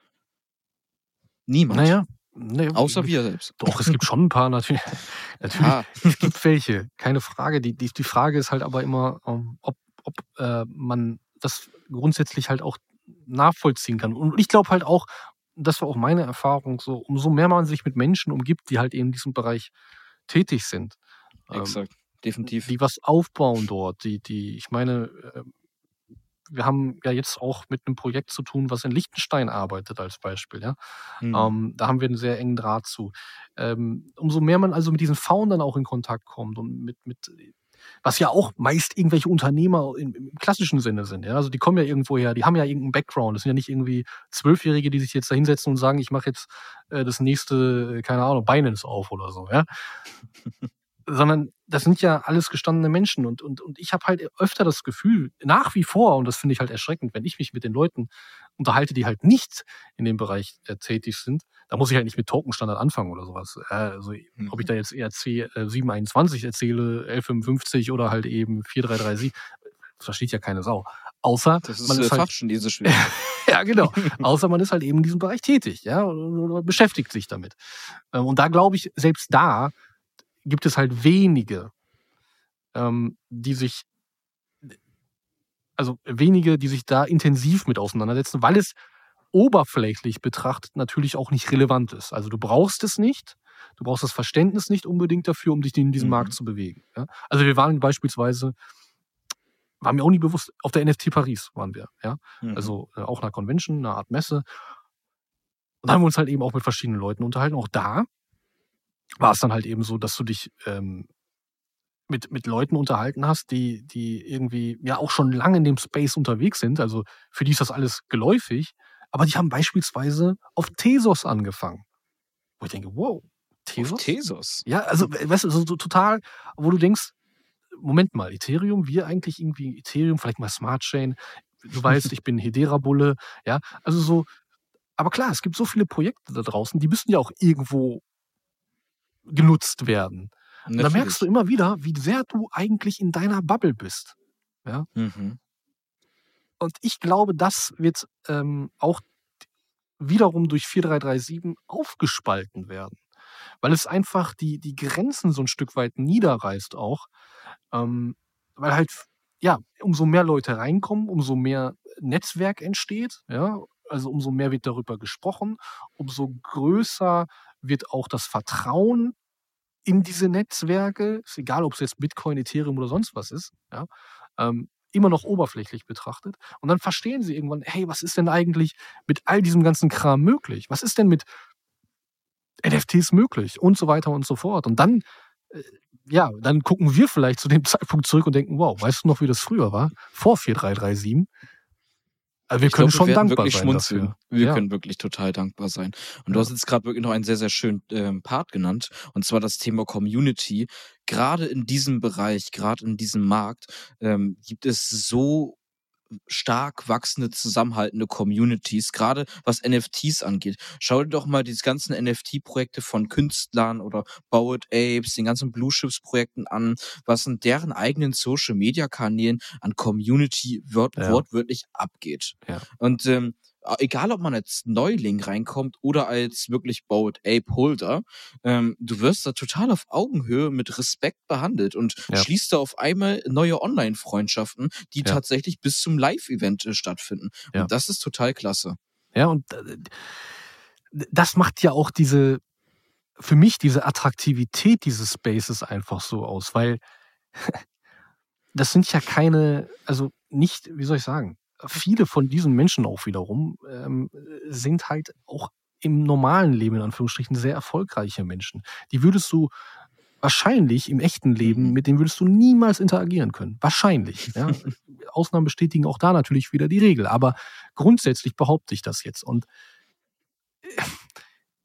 Niemand. Naja. Nee, Außer wir selbst. Doch, es gibt schon ein paar natürlich. *laughs* natürlich ah. Es gibt welche, keine Frage. Die, die, die Frage ist halt aber immer, ähm, ob, ob äh, man das grundsätzlich halt auch nachvollziehen kann. Und ich glaube halt auch, das war auch meine Erfahrung, so umso mehr man sich mit Menschen umgibt, die halt eben in diesem Bereich tätig sind, ähm, Exakt, definitiv. Die was aufbauen dort. Die, die, ich meine, äh, wir haben ja jetzt auch mit einem Projekt zu tun, was in Liechtenstein arbeitet als Beispiel. Ja? Mhm. Ähm, da haben wir einen sehr engen Draht zu. Ähm, umso mehr man also mit diesen Foundern auch in Kontakt kommt und mit, mit was ja auch meist irgendwelche Unternehmer im, im, klassischen Sinne sind. Ja? Also die kommen ja irgendwo her, die haben ja irgendeinen Background. Das sind ja nicht irgendwie Zwölfjährige, die sich jetzt da hinsetzen und sagen, ich mache jetzt äh, das nächste, äh, keine Ahnung, Binance auf oder so. Ja? Sondern das sind ja alles gestandene Menschen und, und, und ich habe halt öfter das Gefühl, nach wie vor, und das finde ich halt erschreckend, wenn ich mich mit den Leuten unterhalte, die halt nicht in dem Bereich äh, tätig sind, da muss ich halt nicht mit Tokenstandard anfangen oder sowas. Äh, also mhm. ob ich da jetzt ERC äh, 721 erzähle, L55 oder halt eben 4337, versteht ja keine Sau. Außer das ist, man ist halt, Fachchinesisch. *laughs* ja, genau. *laughs* Außer man ist halt eben in diesem Bereich tätig, ja, oder beschäftigt sich damit. Ähm, und da glaube ich, selbst da gibt es halt wenige, ähm, die sich, also wenige, die sich da intensiv mit auseinandersetzen, weil es oberflächlich betrachtet natürlich auch nicht relevant ist. Also du brauchst es nicht, du brauchst das Verständnis nicht unbedingt dafür, um dich in diesem mhm. Markt zu bewegen. Ja? Also wir waren beispielsweise, war mir auch nie bewusst, auf der NFT Paris waren wir, ja. Mhm. Also äh, auch einer Convention, einer Art Messe. Und da haben wir uns halt eben auch mit verschiedenen Leuten unterhalten. Auch da war es dann halt eben so, dass du dich ähm, mit, mit Leuten unterhalten hast, die, die irgendwie ja auch schon lange in dem Space unterwegs sind. Also für die ist das alles geläufig. Aber die haben beispielsweise auf Tesos angefangen. Wo ich denke, wow, Tesos? Auf Tesos? Ja, also weißt du, so, so total, wo du denkst, Moment mal, Ethereum, wir eigentlich irgendwie Ethereum, vielleicht mal Smart Chain. Du weißt, *laughs* ich bin Hedera-Bulle, ja. Also so, aber klar, es gibt so viele Projekte da draußen, die müssen ja auch irgendwo genutzt werden. Und da merkst du immer wieder, wie sehr du eigentlich in deiner Bubble bist. Ja? Mhm. Und ich glaube, das wird ähm, auch wiederum durch 4337 aufgespalten werden. Weil es einfach die, die Grenzen so ein Stück weit niederreißt auch. Ähm, weil halt, ja, umso mehr Leute reinkommen, umso mehr Netzwerk entsteht, ja, also umso mehr wird darüber gesprochen, umso größer wird auch das Vertrauen in diese Netzwerke, ist egal, ob es jetzt Bitcoin, Ethereum oder sonst was ist, ja, ähm, immer noch oberflächlich betrachtet. Und dann verstehen sie irgendwann, hey, was ist denn eigentlich mit all diesem ganzen Kram möglich? Was ist denn mit NFTs möglich? Und so weiter und so fort. Und dann, äh, ja, dann gucken wir vielleicht zu dem *laughs* Zeitpunkt zurück und denken, wow, weißt du noch, wie das früher war? Vor 4337. Also wir ich können glaub, schon wir dankbar sein schmunzeln. Dafür. Wir ja. können wirklich total dankbar sein. Und ja. du hast jetzt gerade wirklich noch einen sehr, sehr schönen ähm, Part genannt, und zwar das Thema Community. Gerade in diesem Bereich, gerade in diesem Markt, ähm, gibt es so stark wachsende, zusammenhaltende Communities, gerade was NFTs angeht. Schau dir doch mal diese ganzen NFT-Projekte von Künstlern oder Bowed Apes, den ganzen Blue Ships-Projekten an, was in deren eigenen Social-Media-Kanälen an Community wort ja. wortwörtlich abgeht. Ja. Und ähm, egal ob man als Neuling reinkommt oder als wirklich Boat Ape Holder, ähm, du wirst da total auf Augenhöhe mit Respekt behandelt und ja. schließt da auf einmal neue Online-Freundschaften, die ja. tatsächlich bis zum Live-Event äh, stattfinden. Ja. Und das ist total klasse. Ja, und äh, das macht ja auch diese, für mich diese Attraktivität dieses Spaces einfach so aus, weil *laughs* das sind ja keine, also nicht, wie soll ich sagen, viele von diesen Menschen auch wiederum ähm, sind halt auch im normalen Leben, in Anführungsstrichen, sehr erfolgreiche Menschen. Die würdest du wahrscheinlich im echten Leben, mhm. mit denen würdest du niemals interagieren können. Wahrscheinlich. Ja. *laughs* Ausnahmen bestätigen auch da natürlich wieder die Regel. Aber grundsätzlich behaupte ich das jetzt. Und äh,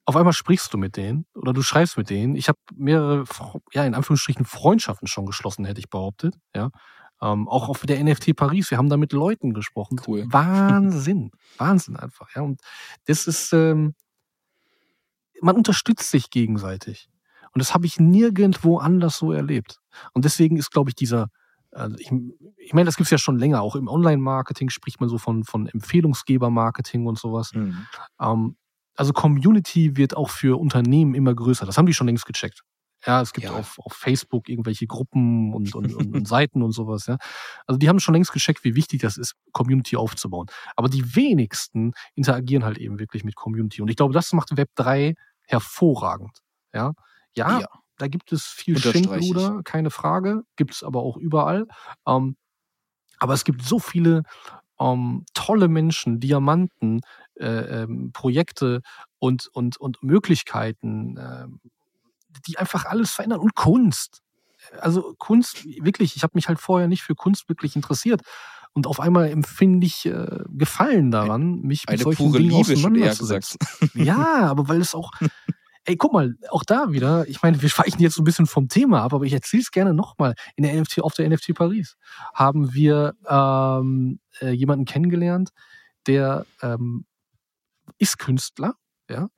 auf einmal sprichst du mit denen oder du schreibst mit denen. Ich habe mehrere, ja, in Anführungsstrichen Freundschaften schon geschlossen, hätte ich behauptet. Ja. Ähm, auch auf der NFT Paris, wir haben da mit Leuten gesprochen. Cool. *laughs* Wahnsinn. Wahnsinn einfach. Ja. Und das ist, ähm, man unterstützt sich gegenseitig. Und das habe ich nirgendwo anders so erlebt. Und deswegen ist, glaube ich, dieser, also ich, ich meine, das gibt es ja schon länger. Auch im Online-Marketing spricht man so von, von Empfehlungsgeber-Marketing und sowas. Mhm. Ähm, also Community wird auch für Unternehmen immer größer. Das haben die schon längst gecheckt. Ja, es gibt ja. Auf, auf Facebook irgendwelche Gruppen und, und, und, und *laughs* Seiten und sowas. Ja. Also die haben schon längst gecheckt, wie wichtig das ist, Community aufzubauen. Aber die wenigsten interagieren halt eben wirklich mit Community. Und ich glaube, das macht Web 3 hervorragend. Ja, ja, ja. da gibt es viel Schindluder, keine Frage. Gibt es aber auch überall. Ähm, aber es gibt so viele ähm, tolle Menschen, Diamanten, äh, ähm, Projekte und, und, und Möglichkeiten, äh, die einfach alles verändern. Und Kunst. Also Kunst, wirklich, ich habe mich halt vorher nicht für Kunst wirklich interessiert. Und auf einmal empfinde ich äh, Gefallen daran, mich Eine mit solchen pure Dingen Liebe auseinanderzusetzen. Ja, *laughs* aber weil es auch, ey, guck mal, auch da wieder, ich meine, wir schweichen jetzt so ein bisschen vom Thema ab, aber ich erzähle es gerne nochmal. In der NFT, auf der NFT Paris haben wir ähm, äh, jemanden kennengelernt, der ähm, ist Künstler, ja,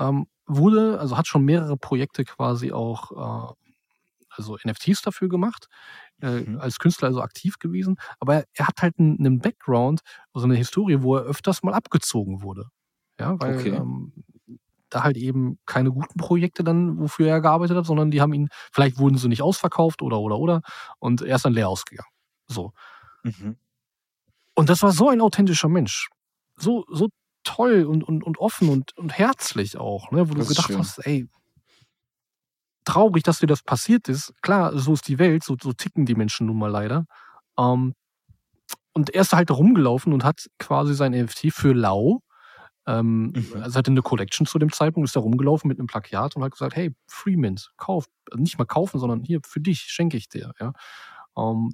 ähm, wurde, also hat schon mehrere Projekte quasi auch, äh, also NFTs dafür gemacht, äh, mhm. als Künstler also aktiv gewesen, aber er, er hat halt einen, einen, Background, also eine Historie, wo er öfters mal abgezogen wurde. Ja, weil okay. ähm, da halt eben keine guten Projekte dann, wofür er gearbeitet hat, sondern die haben ihn, vielleicht wurden sie nicht ausverkauft oder oder oder und er ist dann leer ausgegangen. So. Mhm. Und das war so ein authentischer Mensch. So, so toll und, und, und offen und, und herzlich auch, ne? wo das du gedacht hast, ey, traurig, dass dir das passiert ist. Klar, so ist die Welt, so, so ticken die Menschen nun mal leider. Ähm, und er ist halt rumgelaufen und hat quasi sein NFT für Lau, ähm, mhm. also hatte eine Collection zu dem Zeitpunkt, ist da rumgelaufen mit einem Plakat und hat gesagt, hey, Freemint, kauf, also nicht mal kaufen, sondern hier, für dich schenke ich dir. Ja? Ähm,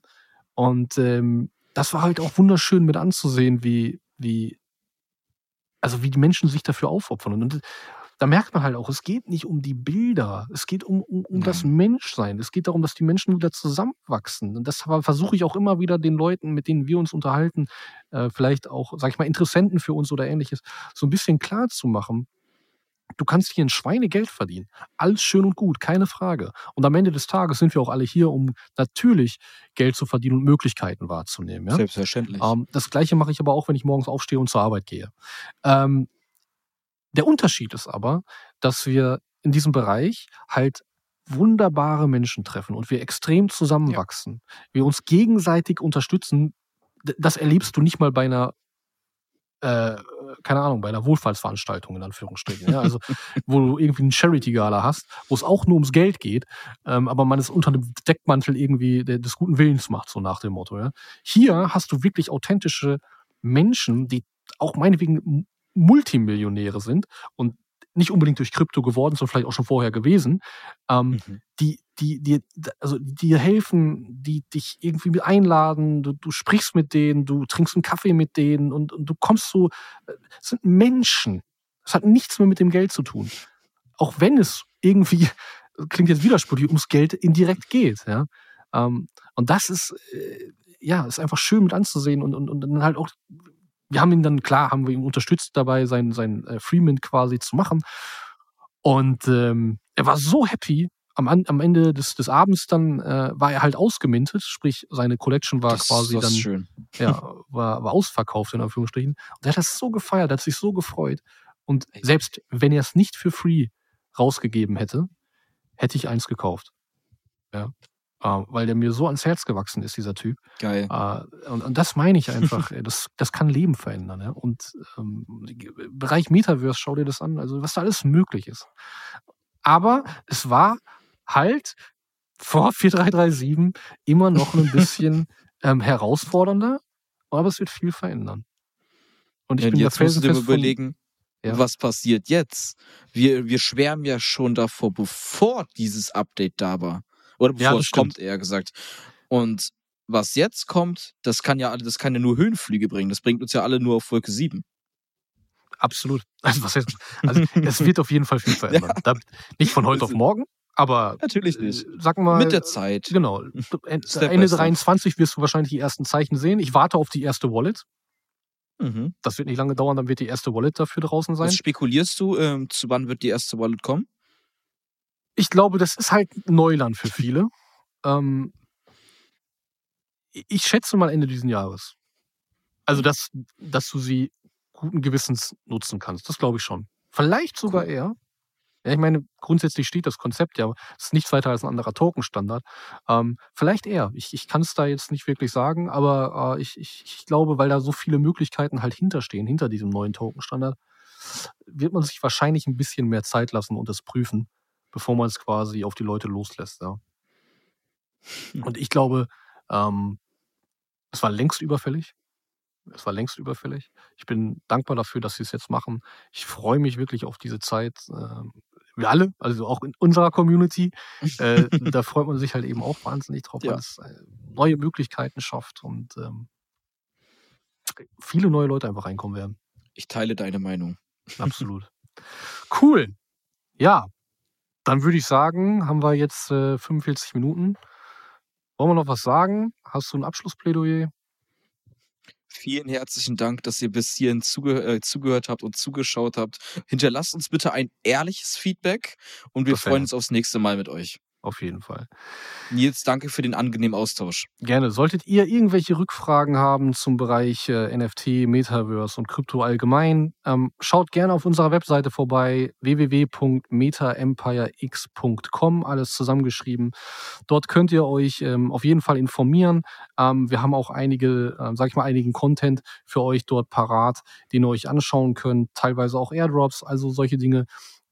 und ähm, das war halt auch wunderschön mit anzusehen, wie, wie also wie die Menschen sich dafür aufopfern. Und da merkt man halt auch, es geht nicht um die Bilder, es geht um, um, um das Menschsein. Es geht darum, dass die Menschen wieder zusammenwachsen. Und das versuche ich auch immer wieder den Leuten, mit denen wir uns unterhalten, äh, vielleicht auch, sag ich mal, Interessenten für uns oder ähnliches, so ein bisschen klar zu machen, Du kannst hier ein Schweinegeld verdienen. Alles schön und gut, keine Frage. Und am Ende des Tages sind wir auch alle hier, um natürlich Geld zu verdienen und Möglichkeiten wahrzunehmen. Ja? Selbstverständlich. Ähm, das Gleiche mache ich aber auch, wenn ich morgens aufstehe und zur Arbeit gehe. Ähm, der Unterschied ist aber, dass wir in diesem Bereich halt wunderbare Menschen treffen und wir extrem zusammenwachsen. Ja. Wir uns gegenseitig unterstützen. Das erlebst du nicht mal bei einer äh, keine Ahnung, bei einer Wohlfahrtsveranstaltung in Anführungsstrichen. Ja? Also, wo du irgendwie einen Charity-Gala hast, wo es auch nur ums Geld geht, ähm, aber man es unter dem Deckmantel irgendwie des guten Willens macht, so nach dem Motto. Ja? Hier hast du wirklich authentische Menschen, die auch meinetwegen Multimillionäre sind und nicht unbedingt durch Krypto geworden, sondern vielleicht auch schon vorher gewesen, ähm, mhm. die, die, die, also dir helfen, die dich irgendwie mit einladen, du, du sprichst mit denen, du trinkst einen Kaffee mit denen und, und du kommst so, äh, es sind Menschen. Es hat nichts mehr mit dem Geld zu tun. Auch wenn es irgendwie, *laughs* klingt jetzt widersprüchlich, ums Geld indirekt geht, ja. Ähm, und das ist, äh, ja, ist einfach schön mit anzusehen und, und, und dann halt auch, wir haben ihn dann, klar, haben wir ihn unterstützt dabei, sein, sein äh, Freeman quasi zu machen. Und ähm, er war so happy. Am, am Ende des, des Abends dann äh, war er halt ausgemintet, sprich seine Collection war Das- quasi das dann schön. ja, *laughs* war, war ausverkauft in Anführungsstrichen. Und er hat das so gefeiert, er hat sich so gefreut. Und selbst wenn er es nicht für free rausgegeben hätte, hätte ich eins gekauft. Ja. Äh, weil der mir so ans Herz gewachsen ist, dieser Typ. Geil. Äh, und, und das meine ich einfach. *laughs* das, das kann Leben verändern. Ja? Und ähm, im Bereich Metaverse, schau dir das an, also was da alles möglich ist. Aber es war halt vor 4337 immer noch ein bisschen *laughs* ähm, herausfordernder, aber es wird viel verändern. Und ich Ja, bin jetzt musst du dir überlegen, Ja. was passiert jetzt? Wir, wir schwärmen ja schon davor, bevor dieses Update da war. Oder Ja, bevor das es kommt, eher gesagt. Und was jetzt kommt, das kann ja das kann ja nur Höhenflüge bringen. Das bringt uns ja alle nur auf Wolke 7. absolut. *laughs* Also, was heißt, also es wird auf jeden Fall viel *laughs* verändern. Da, nicht von heute auf morgen, aber Natürlich äh, nicht. sag mal, Mit der Zeit. Genau. *laughs* Ende Step Ende step. 23 wirst du wahrscheinlich die ersten Zeichen sehen. Ich warte auf die erste Wallet. Mhm. Das wird nicht lange dauern, dann wird die erste Wallet dafür draußen sein. Was spekulierst du? Ähm, zu wann wird die erste Wallet kommen? Ich glaube, das ist halt Neuland für viele. ähm, ich schätze mal Ende dieses Jahres. Also, dass, dass du sie guten Gewissens nutzen kannst. Das glaube ich schon. Vielleicht sogar eher. Ja, ich meine, grundsätzlich steht das Konzept ja, es ist nichts weiter als ein anderer Token-Standard. Ähm, vielleicht eher. Ich, ich kann es da jetzt nicht wirklich sagen, aber äh, ich, ich, ich glaube, weil da so viele Möglichkeiten halt hinterstehen, hinter diesem neuen Token-Standard, wird man sich wahrscheinlich ein bisschen mehr Zeit lassen und es prüfen, bevor man es quasi auf die Leute loslässt. Ja. Und ich glaube, ähm, es war längst überfällig. Es war längst überfällig. Ich bin dankbar dafür, dass sie es jetzt machen. Ich freue mich wirklich auf diese Zeit. ähm, Wir alle, also auch in unserer Community, äh, *laughs* da freut man sich halt eben auch wahnsinnig drauf, Ja. weil es äh, neue Möglichkeiten schafft und ähm, viele neue Leute einfach reinkommen werden. Ich teile deine Meinung. Absolut. Cool. Ja, dann würde ich sagen, haben wir jetzt äh, 45 Minuten. Wollen wir noch was sagen? Hast du ein Abschlussplädoyer? Vielen herzlichen Dank, dass ihr bis hierhin zuge äh, zugehört habt und zugeschaut habt. Hinterlasst uns bitte ein ehrliches Feedback und wir Das freuen uns aufs nächste Mal mit euch. Auf jeden Fall. Nils, danke für den angenehmen Austausch. Gerne. Solltet ihr irgendwelche Rückfragen haben zum Bereich äh, NFT, Metaverse und Krypto allgemein, ähm, schaut gerne auf unserer Webseite vorbei www.metaempirex.com, alles zusammengeschrieben. Dort könnt ihr euch ähm, auf jeden Fall informieren. Ähm, wir haben auch einige, ähm, sag ich mal, einigen Content für euch dort parat, den ihr euch anschauen könnt, teilweise auch Airdrops, also solche Dinge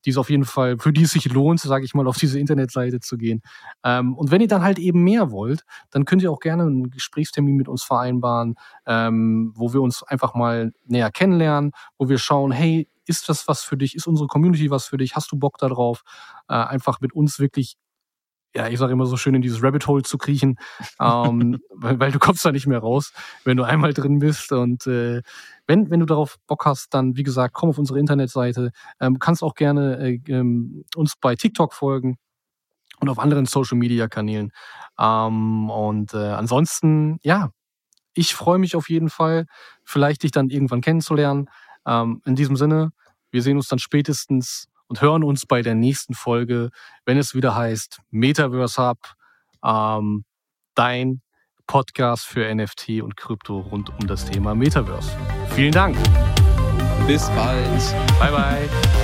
die es auf jeden Fall, für die es sich lohnt, sage ich mal, auf diese Internetseite zu gehen. Ähm, und wenn ihr dann halt eben mehr wollt, dann könnt ihr auch gerne einen Gesprächstermin mit uns vereinbaren, ähm, wo wir uns einfach mal näher kennenlernen, wo wir schauen, hey, ist das was für dich? Ist unsere Community was für dich? Hast du Bock darauf? Äh, einfach mit uns wirklich, ja, ich sage immer so schön, in dieses Rabbit Hole zu kriechen, ähm, *laughs* weil, weil du kommst da nicht mehr raus, wenn du einmal drin bist. Und äh, wenn, wenn du darauf Bock hast, dann, wie gesagt, komm auf unsere Internetseite. Ähm, kannst auch gerne äh, ähm, uns bei TikTok folgen und auf anderen Social Media Kanälen. Ähm, und äh, ansonsten, ja, ich freue mich auf jeden Fall, vielleicht dich dann irgendwann kennenzulernen. Ähm, in diesem Sinne, wir sehen uns dann spätestens und hören uns bei der nächsten Folge, wenn es wieder heißt Metaverse Hub, ähm, dein Podcast für NFT und Krypto rund um das Thema Metaverse. Vielen Dank. Bis bald. Bye bye.